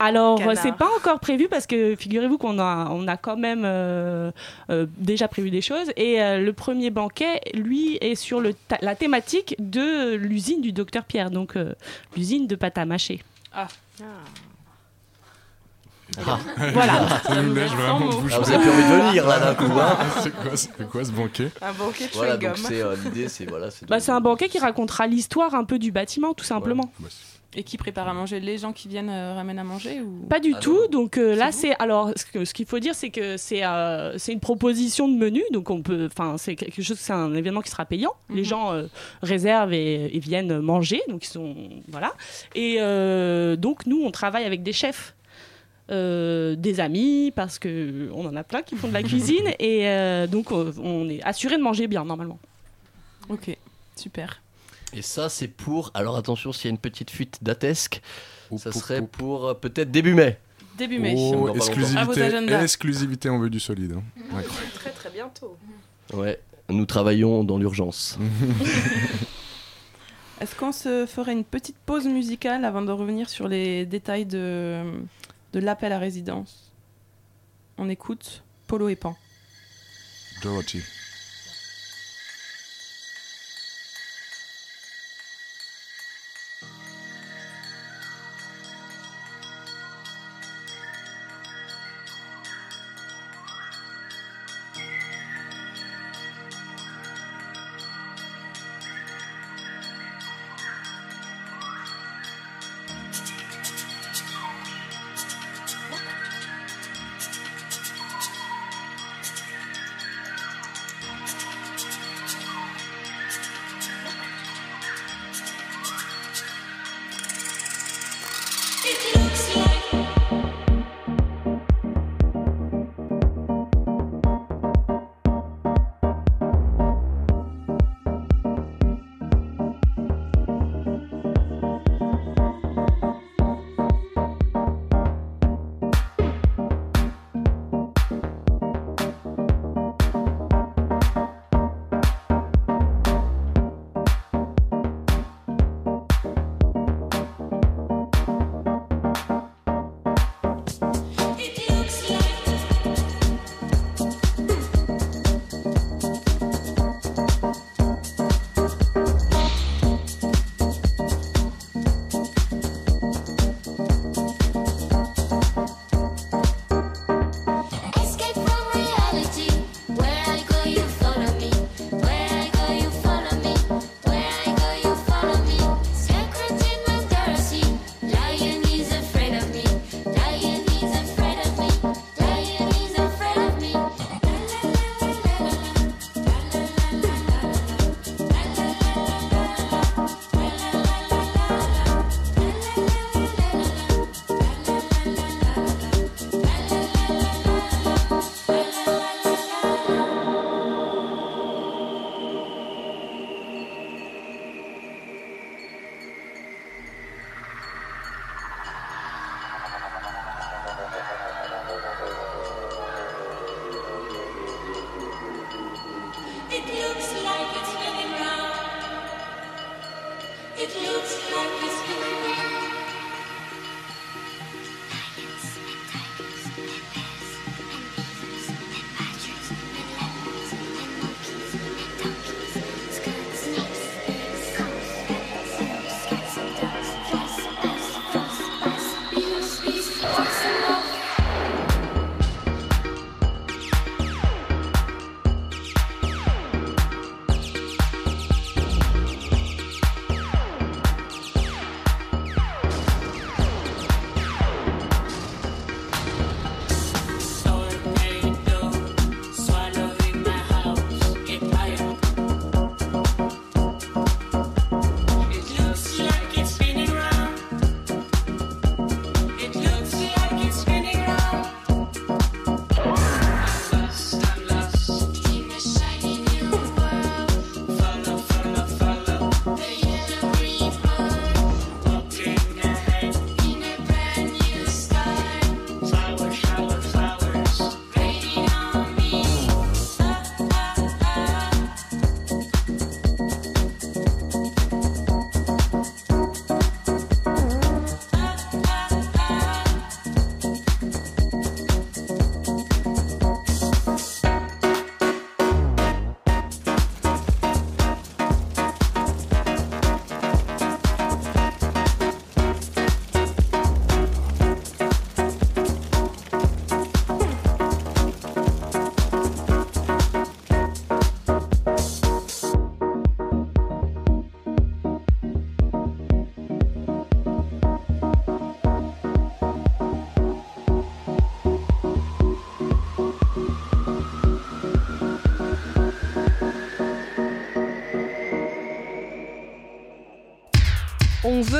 V: Alors, euh, c'est pas encore prévu parce que figurez-vous qu'on a, on a quand même euh, euh, déjà prévu des choses. Et euh, le premier banquet, lui, est sur le ta- la thématique de l'usine du docteur Pierre, donc euh, l'usine de pâte à mâcher.
O: Ah.
U: Ah.
V: Voilà.
M: Ça nous lèche vraiment de bouche.
U: Ah, vous avez plus envie de venir là d'un coup. hein.
M: c'est quoi, c'est quoi ce banquet?
N: Un banquet de
U: Voilà,
N: chewing-gum.
U: donc c'est euh, l'idée, c'est voilà, c'est
V: Bah, c'est un banquet qui racontera l'histoire un peu du bâtiment, tout simplement.
O: Et qui prépare à manger Les gens qui viennent euh, ramènent à manger ou...
V: Pas du
U: Ah
V: tout. Donc euh, là, c'est alors ce qu'il faut dire, c'est que c'est euh, c'est une proposition de menu. Donc on peut, enfin, c'est quelque chose, c'est un événement qui sera payant. Les
O: Mhm.
V: gens euh, réservent et, et viennent manger. Donc ils sont voilà. Et euh, donc nous, on travaille avec des chefs. euh, des amis parce que on en a plein qui font de la cuisine et euh, donc on est assuré de manger bien normalement.
O: Ok, super.
U: Et ça, c'est pour. Alors attention, s'il y a une petite fuite datesque, ça serait pour euh, peut-être début mai.
O: Début mai.
M: Oh, exclusivité, exclusivité, on veut du solide. hein. Incroyable.
N: Très très bientôt.
U: Ouais, nous travaillons dans l'urgence.
O: Est-ce qu'on se ferait une petite pause musicale avant de revenir sur les détails de, de l'appel à résidence? On écoute Polo et Pan.
M: Dorothy.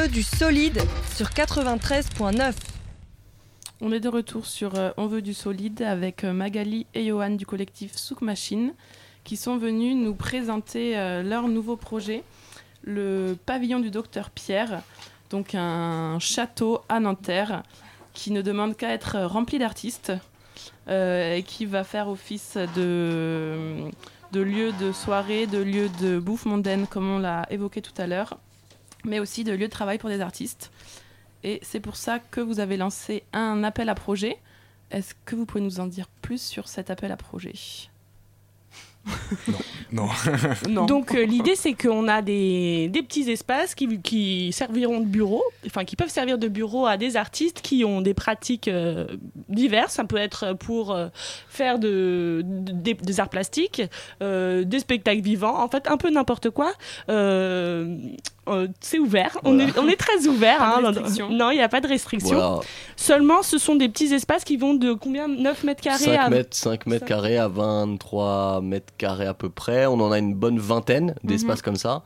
I: Du solide sur 93.9.
O: On est de retour sur euh, On veut du solide avec euh, Magali et Johan du collectif Souk Machine qui sont venus nous présenter euh, leur nouveau projet, le pavillon du docteur Pierre, donc un château à Nanterre qui ne demande qu'à être rempli d'artistes et qui va faire office de lieu de soirée, de lieu de bouffe mondaine comme on l'a évoqué tout à l'heure, mais aussi de lieu de travail pour des artistes. Et c'est pour ça que vous avez lancé un appel à projet. Est-ce que vous pouvez nous en dire plus sur cet appel à projet
M: Non.
O: Non.
V: Donc euh, l'idée c'est qu'on a des, des petits espaces qui, qui serviront de bureau, enfin qui peuvent servir de bureau à des artistes qui ont des pratiques euh, diverses. Ça peut être pour euh, faire de, de- des, des arts plastiques, euh, des spectacles vivants, en fait un peu n'importe quoi. Euh, c'est ouvert, on, est, on est très ouvert. Hein. Non, il n'y a pas de restriction.
U: Voilà.
V: Seulement, ce sont des petits espaces qui vont de combien? 9 mètres carrés
U: 5
V: à
U: mètres, 5 mètres carrés à 23 mètres carrés à peu près. On en a une bonne vingtaine d'espaces
V: Mhm.
U: comme ça.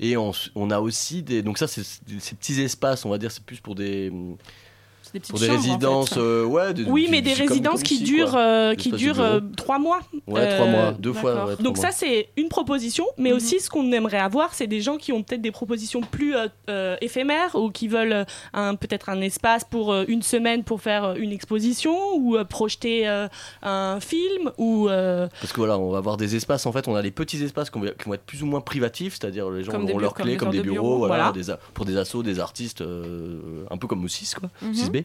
U: Et on, on a aussi des. Donc, ça, c'est ces petits espaces, on va dire, c'est plus pour des
O: des petites
U: Pour des résidences, euh, ouais. Des,
V: oui, mais des, résidences qui, durent, euh, qui durent euh, trois mois.
U: Ouais, trois mois, deux fois.
V: Donc ça, c'est une proposition, mais mhm. aussi ce qu'on aimerait avoir, c'est des gens qui ont peut-être des propositions plus éphémères ou qui veulent peut-être un espace pour une semaine pour faire une exposition ou projeter un film ou.
U: Parce que voilà, on va avoir des espaces. En fait, on a les petits espaces qui vont, être plus ou moins privatifs, c'est-à-dire les gens auront leurs clés
V: comme des
U: bureaux, pour des assos, des artistes, un peu comme au 6 quoi,
V: mhm.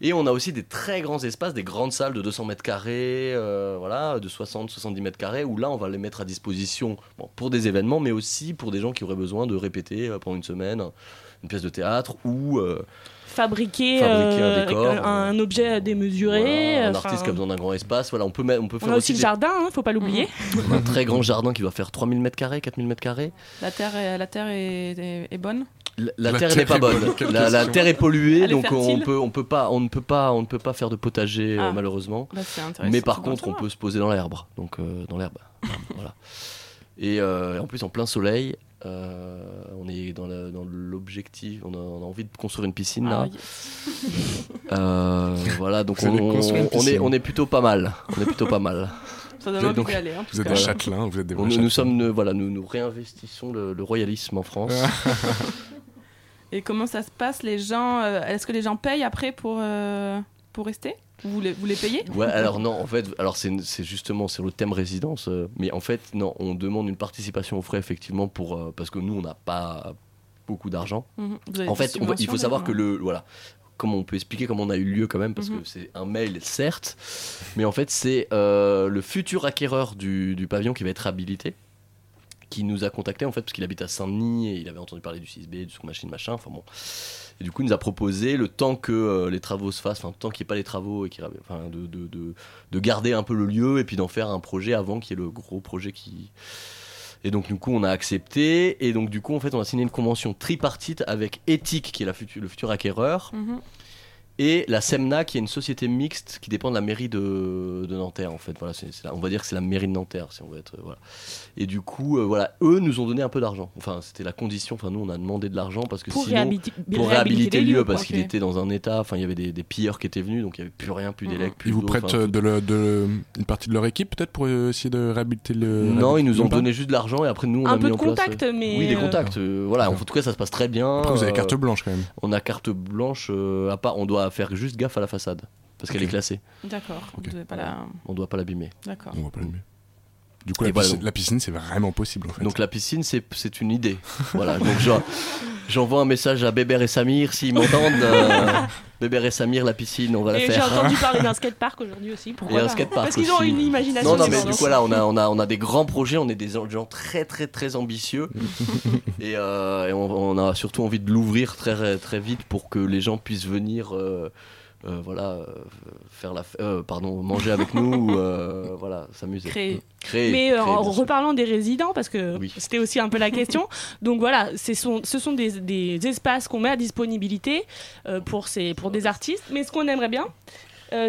U: Et on a aussi des très grands espaces, des grandes salles de 200 mètres carrés, euh, voilà, de 60-70 mètres carrés, où là on va les mettre à disposition pour des événements, mais aussi pour des gens qui auraient besoin de répéter euh, pendant une semaine une pièce de théâtre ou euh,
V: fabriquer,
U: un, décor,
V: un, objet démesuré.
U: Voilà, un artiste qui a besoin d'un grand espace. Voilà, on peut, faire on
V: a aussi, le
U: des...
V: jardin, hein, faut pas l'oublier.
U: Un très grand jardin qui doit faire 3000 m2, 4000 m2.
O: La terre la terre est bonne
U: la, terre n'est pas bonne. La, terre est polluée,
O: Elle est
U: donc on peut, on peut pas, on ne peut pas, on ne peut pas faire de potager euh,
O: Ah.
U: malheureusement.
O: Bah,
U: Mais par contre, on peut se poser dans l'herbe, donc euh, dans l'herbe. voilà. Et euh, en plus, en plein soleil, euh, on est dans l'objectif. On, a- on a envie de construire une piscine là.
O: Ah, yes.
U: Euh, voilà, donc on, est,
M: piscine.
U: on est plutôt pas mal. On est plutôt pas mal.
O: Ça donne
M: Vous êtes
O: envie aller.
M: Vous des châtelains, vous êtes des
U: On-
M: vrais
U: nous,
M: châtelains.
U: nous sommes, voilà, nous, nous réinvestissons le, le royalisme en France.
O: Et comment ça se passe Les gens, euh, est-ce que les gens payent après pour euh, pour rester? Vous les, vous les payez?
U: Ouais, alors non, en fait, alors c'est c'est justement sur le thème résidence, euh, mais en fait, non, on demande une participation aux frais effectivement pour parce que nous on n'a pas beaucoup d'argent.
O: Mhm.
U: En fait, va- il faut savoir que le voilà. Comment on peut expliquer comment on a eu lieu quand même parce
O: Mhm.
U: que c'est un mail certes, mais en fait c'est euh, le futur acquéreur du, du pavillon qui va être habilité qui nous a contacté en fait parce qu'il habite à Saint-Denis et il avait entendu parler du 6B, du machine machin, enfin bon. Et du coup, il nous a proposé le temps que euh, les travaux se fassent, enfin, le temps qu'il n'y ait pas les travaux et qu'il enfin, de, de, de, de garder un peu le lieu et puis d'en faire un projet avant qu'il y ait le gros projet qui. Et donc, du coup, on a accepté. Et donc, du coup, en fait, on a signé une convention tripartite avec Ethic, qui est la le futur acquéreur,
O: Mhm.
U: Et la SEMNA, qui est une société mixte qui dépend de la mairie de, de Nanterre, en fait. Voilà, la- on va dire que c'est la mairie de Nanterre, si on veut être. euh, voilà. Et du coup, euh, voilà, eux nous ont donné un peu d'argent. Enfin, c'était la condition. Enfin, nous, on a demandé de l'argent parce que
V: Pour
U: sinon,
V: réhabiti-
U: pour
V: réhabiliter
U: réhabiliter le lieu, parce qu'il était dans un état. Enfin, il y avait des, des pilleurs qui étaient venus, donc il n'y avait plus rien, plus d'élec, plus
M: Ils vous prêtent euh, de, le- une partie de leur équipe peut-être pour essayer de réhabiliter le.
U: Non, ils nous ont donné juste de l'argent et après nous on
V: Un
U: a
V: peu
U: mis
V: de
U: en place.
V: contact, mais,
U: oui, des contacts. euh, voilà, en tout cas ça se passe très bien.
M: Après, vous avez carte blanche quand même.
U: On a carte blanche. euh, à part, on doit faire juste gaffe à la façade parce qu'elle est classée.
O: D'accord. Pas.
U: On doit pas l'abîmer.
O: D'accord.
M: On voit pas le mieux. Du coup,
U: Et
M: la,
U: voilà,
M: piscine,
U: donc-
M: la piscine, c'est vraiment possible en fait.
U: Donc la piscine, c'est c'est une idée. voilà. Donc j'en- j'envoie un message à Bébert et Samir s'ils m'entendent. euh, Bébert et Samir, la piscine, on va la
V: Et j'ai
U: faire.
V: entendu parler d'un skatepark aujourd'hui aussi.
U: Et
V: Pourquoi
U: un
V: pas
U: skatepark
V: Parce qu'ils ont une imagination.
U: Non, non, mais du coup, là, on a, on, a, on a des grands projets, on est des gens très, très, très ambitieux. et euh, et on, on a surtout envie de l'ouvrir très, très vite pour que les gens puissent venir. euh, euh, voilà, euh, faire la, euh, pardon, manger avec nous, ou, voilà, s'amuser.
O: Créer.
U: Créer.
V: Mais
U: créer,
V: en reparlant des résidents, parce que c'était aussi un peu la question, donc voilà, ce sont, ce sont des, des espaces qu'on met à disponibilité pour, ces, pour des artistes, mais ce qu'on aimerait bien,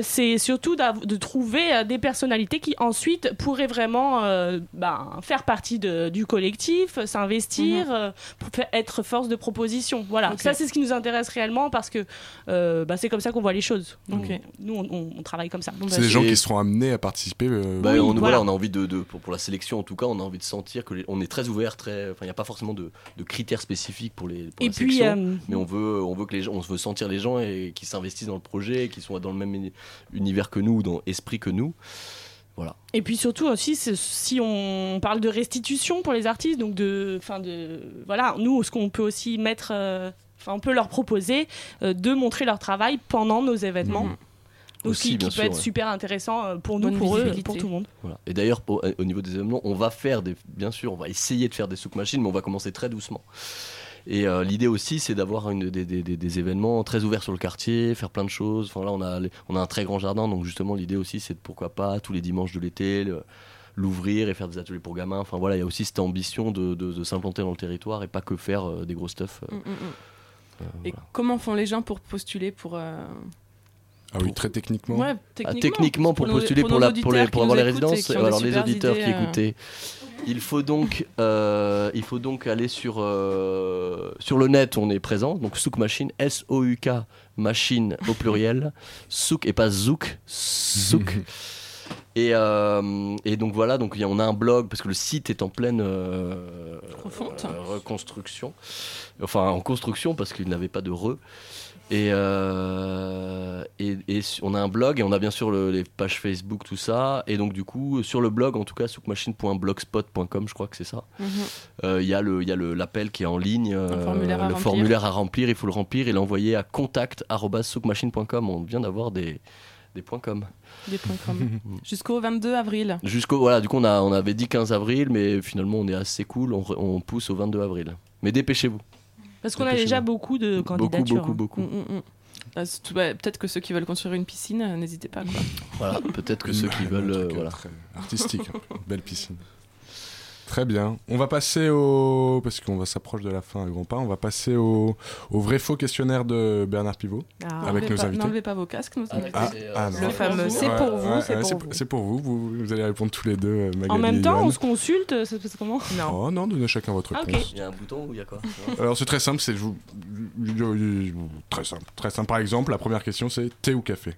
V: c'est surtout de trouver euh, des personnalités qui ensuite pourraient vraiment euh, ben, faire partie de- du collectif, euh, s'investir, euh, pour faire- être force de proposition. Voilà, ça c'est ce qui nous intéresse réellement parce que euh, bah, c'est comme ça qu'on voit les choses. Donc. Nous, on, on- on travaille comme ça.
M: C'est des gens qui seront amenés à participer. euh,
U: Bah,
V: Oui,
U: on, voilà.
V: voilà.
U: on a envie de, de- pour, pour la sélection en tout cas, on a envie de sentir que les- on est très ouvert, très, enfin il n'y a pas forcément de, de critères spécifiques pour les pour
V: Et
U: la
V: puis,
U: sélection,
V: euh,
U: mais on veut on veut que les gens, on veut sentir les gens et qui s'investissent dans le projet, qui sont dans le même uni- univers que nous, dans esprit que nous. Voilà.
V: Et puis surtout aussi, si on parle de restitution pour les artistes, donc de, enfin de, voilà, nous, ce qu'on peut aussi mettre, euh, enfin, on peut leur proposer euh, de montrer leur travail pendant nos événements.
U: Mhm.
V: Donc,
U: Aussi,
V: qui, peut
U: sûr,
V: être
U: ouais.
V: super intéressant euh, pour nous,
O: Bonne
V: pour eux, pour tout le monde.
U: Voilà. Et d'ailleurs, au, au niveau des événements, on va faire des, bien sûr, on va essayer de faire des souk machines, mais on va commencer très doucement. Et euh, l'idée aussi, c'est d'avoir des, des- des- des événements très ouverts sur le quartier, faire plein de choses. Enfin là, on a, les- on a un très grand jardin, donc justement, l'idée aussi, c'est de pourquoi pas tous les dimanches de l'été l'ouvrir et faire des ateliers pour gamins. Enfin voilà, il y a aussi cette ambition de, de- de s'implanter dans le territoire et pas que faire euh, des gros stuff. euh,
O: Mm, mm, mm.
U: euh,
O: Et
U: voilà.
O: comment font les gens pour postuler pour euh,
M: Ah oui, très techniquement.
O: Ouais,
U: Ah,
O: techniquement.
U: techniquement, pour,
O: Pour nos-
U: postuler
O: pour
U: pour,
O: nos
U: la, pour, les-
O: auditeurs
U: pour
O: qui
U: avoir les résidences, alors les auditeurs
O: idées,
U: qui
O: euh.
U: écoutaient, il faut donc, euh, il faut donc aller sur, euh, sur le net, on est présent, donc Souk Machine, S-O-U-K, machine au pluriel, Souk et pas Zouk, Souk. Et, euh, et donc voilà, donc il y a- on a un blog parce que le site est en pleine euh, euh, reconstruction, enfin en construction parce qu'il n'avait pas de re. Et, euh, et, et su- on a un blog et on a bien sûr le- les pages Facebook, tout ça. Et donc du coup, sur le blog, en tout cas, soukmachine.blogspot.com, je crois que c'est ça.
O: Mhm.
U: Euh, Il y a il y a le- l'appel qui est en ligne, euh,
O: formulaire
U: le
O: remplir.
U: formulaire à remplir, il faut le remplir et l'envoyer à contact@soukmachine.com. On vient d'avoir des, des points com.
O: Des points com. Jusqu'au 22 avril.
U: Jusqu'au voilà, du coup on, a, on avait dit 15 avril, mais finalement on est assez cool, on pousse au 22 avril. Mais dépêchez-vous.
V: Parce qu'on a déjà beaucoup de candidatures.
U: beaucoup,
V: hein.
U: beaucoup.
O: Mm, mm, mm. Bah, tout- bah, Peut-être que ceux qui veulent construire une piscine, euh, n'hésitez pas. Quoi.
U: Voilà, peut-être que ceux qui veulent. euh,
M: truc,
U: voilà.
M: très artistique, hein. belle piscine. Très bien. On va passer au. Parce qu'on va s'approche de la fin à grands pas. On va passer au, au vrai faux questionnaire de Bernard Pivot.
N: Ah.
M: Avec nos
O: pas-
M: invités.
O: N'enlevez pas vos casques, nos invités.
M: Ah,
U: C'est, euh,
M: ah,
U: le
M: non.
N: fameux c'est pour vous,
M: ouais,
N: c'est
M: ouais,
N: pour vous.
M: C'est pour vous. vous. vous allez répondre tous les deux, euh, Magali
V: En même temps, on se consulte, passe comment
N: Non.
M: Oh non, donnez chacun votre
V: Ah,
M: réponse.
U: Il y a un bouton ou il y a quoi
M: Alors c'est très simple, c'est vous- très simple, très simple. Par exemple, la première question c'est thé ou café?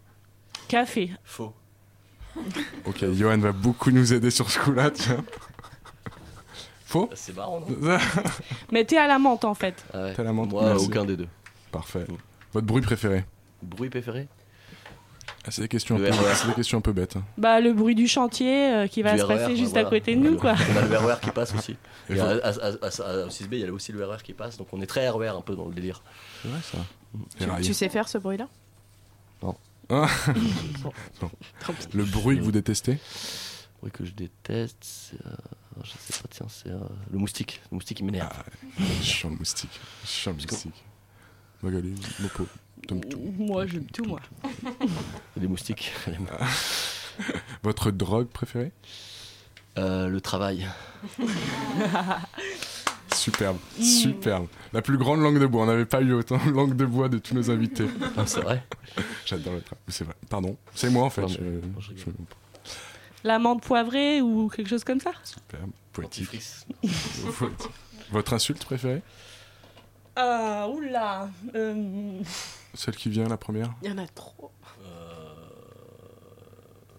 V: Café.
U: Faux.
M: Ok, Johan va beaucoup nous aider sur ce coup-là, tiens. Faux
U: C'est marrant, non
V: Mais t'es à la menthe en fait.
U: Ah ouais.
M: T'as la menthe
U: Moi,
M: Merci.
U: aucun des deux.
M: Parfait. Votre bruit préféré
U: Bruit préféré
M: Ah, C'est des questions, un peu,
U: RER.
M: c'est des questions un peu bêtes. hein.
V: Bah le bruit du chantier euh, qui va
U: Du
V: se
U: RER,
V: passer juste
U: voilà.
V: à côté de nous quoi.
U: On a le RER qui passe aussi.
M: Et
U: Et
M: faut-
U: à, à- à- à- au 6B, il y a aussi le RER qui passe, donc on est très RER un peu dans le délire.
M: C'est vrai ça.
N: Tu, sais faire ce bruit-là?
M: Ah. Non. Le bruit que vous détestez?
U: Le bruit que je déteste, c'est. euh, je sais pas, tiens, c'est euh, le moustique. Le moustique qui m'énerve.
M: Ah, Chant le moustique. Chant le moustique. Magali, Mopo, t'aimes tout.
V: Moi j'aime tout moi.
U: Les moustiques.
M: Votre drogue préférée
U: Euh, le travail.
M: Superbe, superbe. La plus grande langue de bois. On n'avait pas eu autant de langue de bois de tous nos invités.
U: Ah, c'est vrai
M: J'adore le travail. C'est vrai. Pardon. C'est moi en fait.
U: Non, mais-
M: je-
U: non, je
M: je-
V: La menthe poivrée ou quelque chose comme ça
M: Superbe. Poétique. Votre insulte préférée
V: Ah oula. Euh,
M: Celle qui vient, la première
N: Il y en a trop.
U: Euh,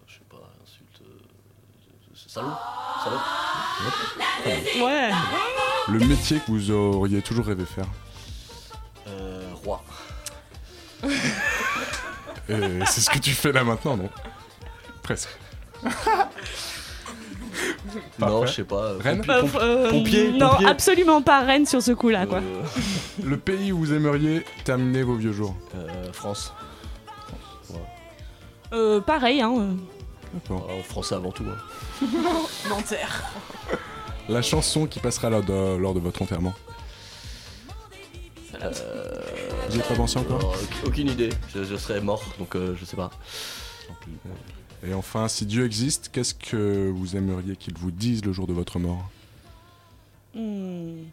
U: je sais pas, insulte. euh, salaud Salaud
V: Ouais.
M: Le métier que vous auriez toujours rêvé faire
U: Euh, roi.
M: Et c'est ce que tu fais là maintenant, non? Presque.
U: Non, je sais pas. euh,
M: Reine
U: pompier,
V: Euh,
U: pomp-
V: euh,
U: pompier,
V: Non,
U: pompier.
V: absolument pas reine sur ce coup-là quoi.
U: Euh,
M: Le pays où vous aimeriez terminer vos vieux jours?
U: Euh, France.
V: Euh, pareil hein. euh.
M: D'accord.
U: En français avant tout. hein.
N: Menteur.
M: La chanson qui passera lors de, lors de votre enterrement
U: Euh,
M: Vous pas pensé encore?
U: aucune idée. Je, je serais mort, donc euh, je sais pas.
M: Et enfin, si Dieu existe, qu'est-ce que vous aimeriez qu'il vous dise le jour de votre mort?
V: Hmm.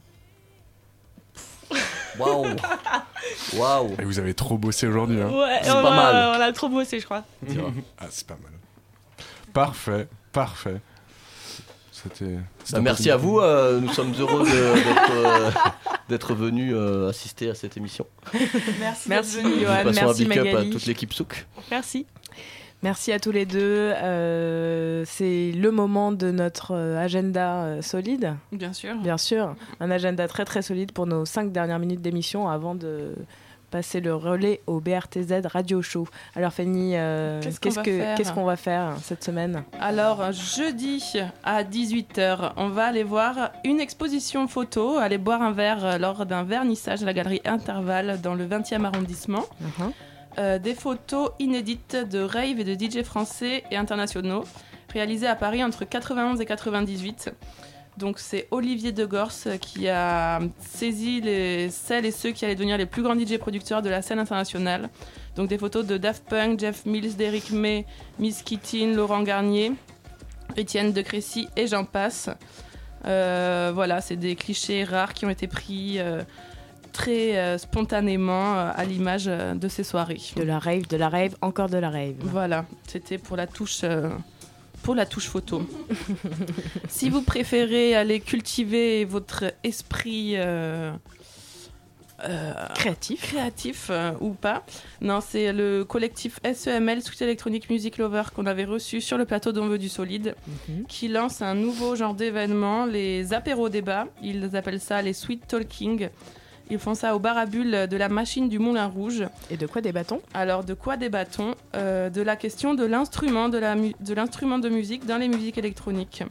U: Waouh Waouh
M: Et vous avez trop bossé aujourd'hui. Hein.
V: Ouais,
U: C'est
V: on,
U: pas
V: a-
U: mal.
V: on a trop bossé, je crois.
M: ah, c'est pas mal. Parfait, parfait. C'était.
U: Bah, merci à vous, euh, nous sommes heureux d'être euh, d'être venus euh, assister à cette émission.
N: Merci,
V: Merci,
U: Nous
N: Johan.
U: passons un
N: Merci
U: big up à toute l'équipe Souk.
V: Merci.
N: Merci à tous les deux. Euh, c'est le moment de notre euh, agenda euh, solide.
O: Bien sûr.
N: Bien sûr. Un agenda très très solide pour nos cinq dernières minutes d'émission avant de passer le relais au BRTZ Radio Show. Alors Fanny, euh,
O: Qu'est-ce qu'on va
N: que-
O: faire
N: va cette semaine?
O: Alors, jeudi à 18h, on va aller voir une exposition photo, aller boire un verre lors d'un vernissage à la galerie Intervalle dans le 20e arrondissement.
N: Mhm.
O: Euh, des photos inédites de rave et de DJ français et internationaux réalisées à Paris entre 91 et 98. Donc c'est Olivier Degors qui a saisi les, celles et ceux qui allaient devenir les plus grands DJ producteurs de la scène internationale. Donc des photos de Daft Punk, Jeff Mills, Derrick May, Miss Keating, Laurent Garnier, Étienne de Crécy et j'en passe. Euh, voilà, c'est des clichés rares qui ont été pris euh, très euh, spontanément euh, à l'image euh, de ces soirées.
N: De la rave, de la rave, encore de la rave.
O: Voilà, c'était pour la touche pour la touche photo. si vous préférez aller cultiver votre esprit euh, euh,
N: créatif,
O: créatif euh, ou pas, non, c'est le collectif SEML Sweet Electronic Music Lover qu'on avait reçu sur le plateau d'On veut du solide,
N: Mhm.
O: qui lance un nouveau genre d'événement, les apéros débats. Ils appellent ça les Sweet Talking. Ils font ça au bar à bulles de la machine du Moulin Rouge.
N: Et de quoi débat-on
O: Alors, de quoi débat-on Euh, De la question de l'instrument, de, la de l'instrument de musique dans les musiques électroniques.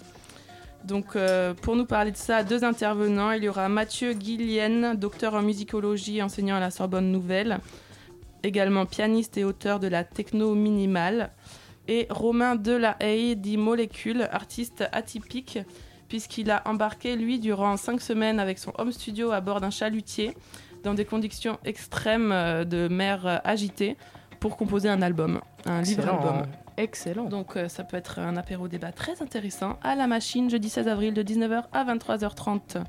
O: Donc, euh, pour nous parler de ça, deux intervenants. Il y aura Mathieu Guillienne, docteur en musicologie, enseignant à la Sorbonne Nouvelle, également pianiste et auteur de la techno minimale, et Romain Delahaye, dit Molécule, artiste atypique, puisqu'il a embarqué, lui, durant cinq semaines avec son home studio à bord d'un chalutier, dans des conditions extrêmes euh, de mer euh, agitée, pour composer un album, un livre-album.
N: Excellent.
O: Donc euh, ça peut être un apéro débat très intéressant à la machine jeudi 16 avril de 19h à 23h30.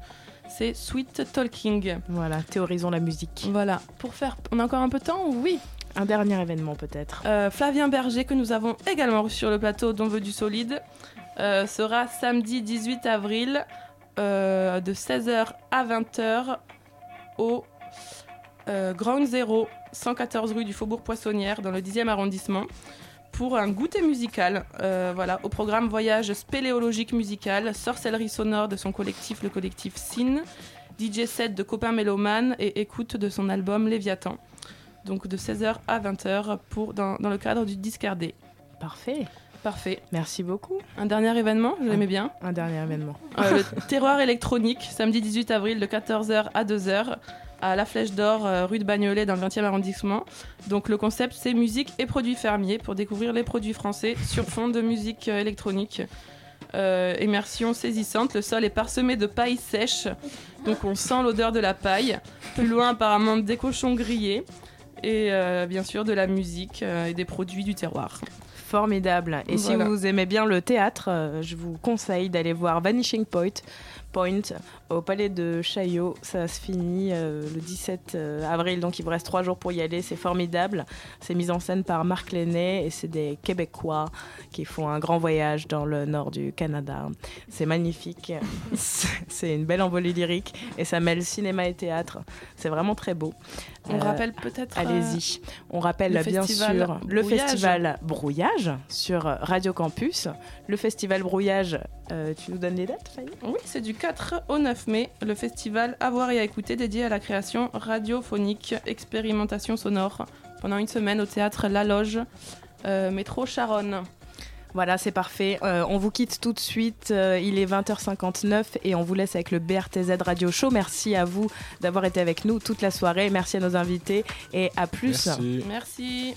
O: C'est Sweet Talking.
N: Voilà, théorisons la musique.
O: Voilà, pour faire... On a encore un peu de temps Oui?
N: Un dernier événement peut-être.
O: Euh, Flavien Berger, que nous avons également reçu sur le plateau d'On veut du solide, euh, sera samedi 18 avril euh, de 16h à 20h au euh, Ground Zero, 114 rue du Faubourg Poissonnière, dans le 10e arrondissement, pour un goûter musical. Euh, voilà, au programme voyage spéléologique musical, sorcellerie sonore de son collectif, le collectif Sin, DJ set de copains mélomanes et écoute de son album Léviathan. Donc de 16h à 20h pour, dans, dans le cadre du Discardé.
N: Parfait.
O: Parfait.
N: Merci beaucoup.
O: Un dernier événement, je l'aimais bien.
N: Un dernier événement.
O: Euh, le terroir électronique, samedi 18 avril de 14h à 2h à la Flèche d'Or, euh, rue de Bagnolet, dans le 20e arrondissement. Donc le concept, c'est musique et produits fermiers pour découvrir les produits français sur fond de musique euh, électronique. Euh, immersion saisissante, le sol est parsemé de paille sèche, donc on sent l'odeur de la paille. Plus loin, apparemment, des cochons grillés. Et euh, bien sûr, de la musique et des produits du terroir.
N: Formidable. Et
O: Voilà.
N: si vous aimez bien le théâtre, euh, je vous conseille d'aller voir Vanishing Point, Point au Palais de Chaillot. Ça se finit euh, le 17 euh, avril, donc il vous reste trois jours pour y aller. C'est formidable. C'est mis en scène par Marc Lenné et c'est des Québécois qui font un grand voyage dans le nord du Canada. C'est magnifique. C'est- une belle envolée lyrique et ça mêle cinéma et théâtre. C'est vraiment très beau.
O: On
N: Euh,
O: rappelle peut-être.
N: Allez-y. On rappelle
O: le
N: bien
O: festival
N: sûr le
O: Brouillage.
N: festival Brouillage sur Radio Campus. Le festival Brouillage, euh, tu nous donnes les dates, Fanny?
O: Oui, c'est du 4 au 9 mai, le festival À voir et à écouter dédié à la création radiophonique, expérimentation sonore, pendant une semaine au théâtre La Loge, euh, métro Charonne.
N: Voilà, c'est parfait. Euh, on vous quitte tout de suite. Euh, il est 20h59 et on vous laisse avec le BRTZ Radio Show. Merci à vous d'avoir été avec nous toute la soirée. Merci à nos invités et à plus.
M: Merci.
O: Merci.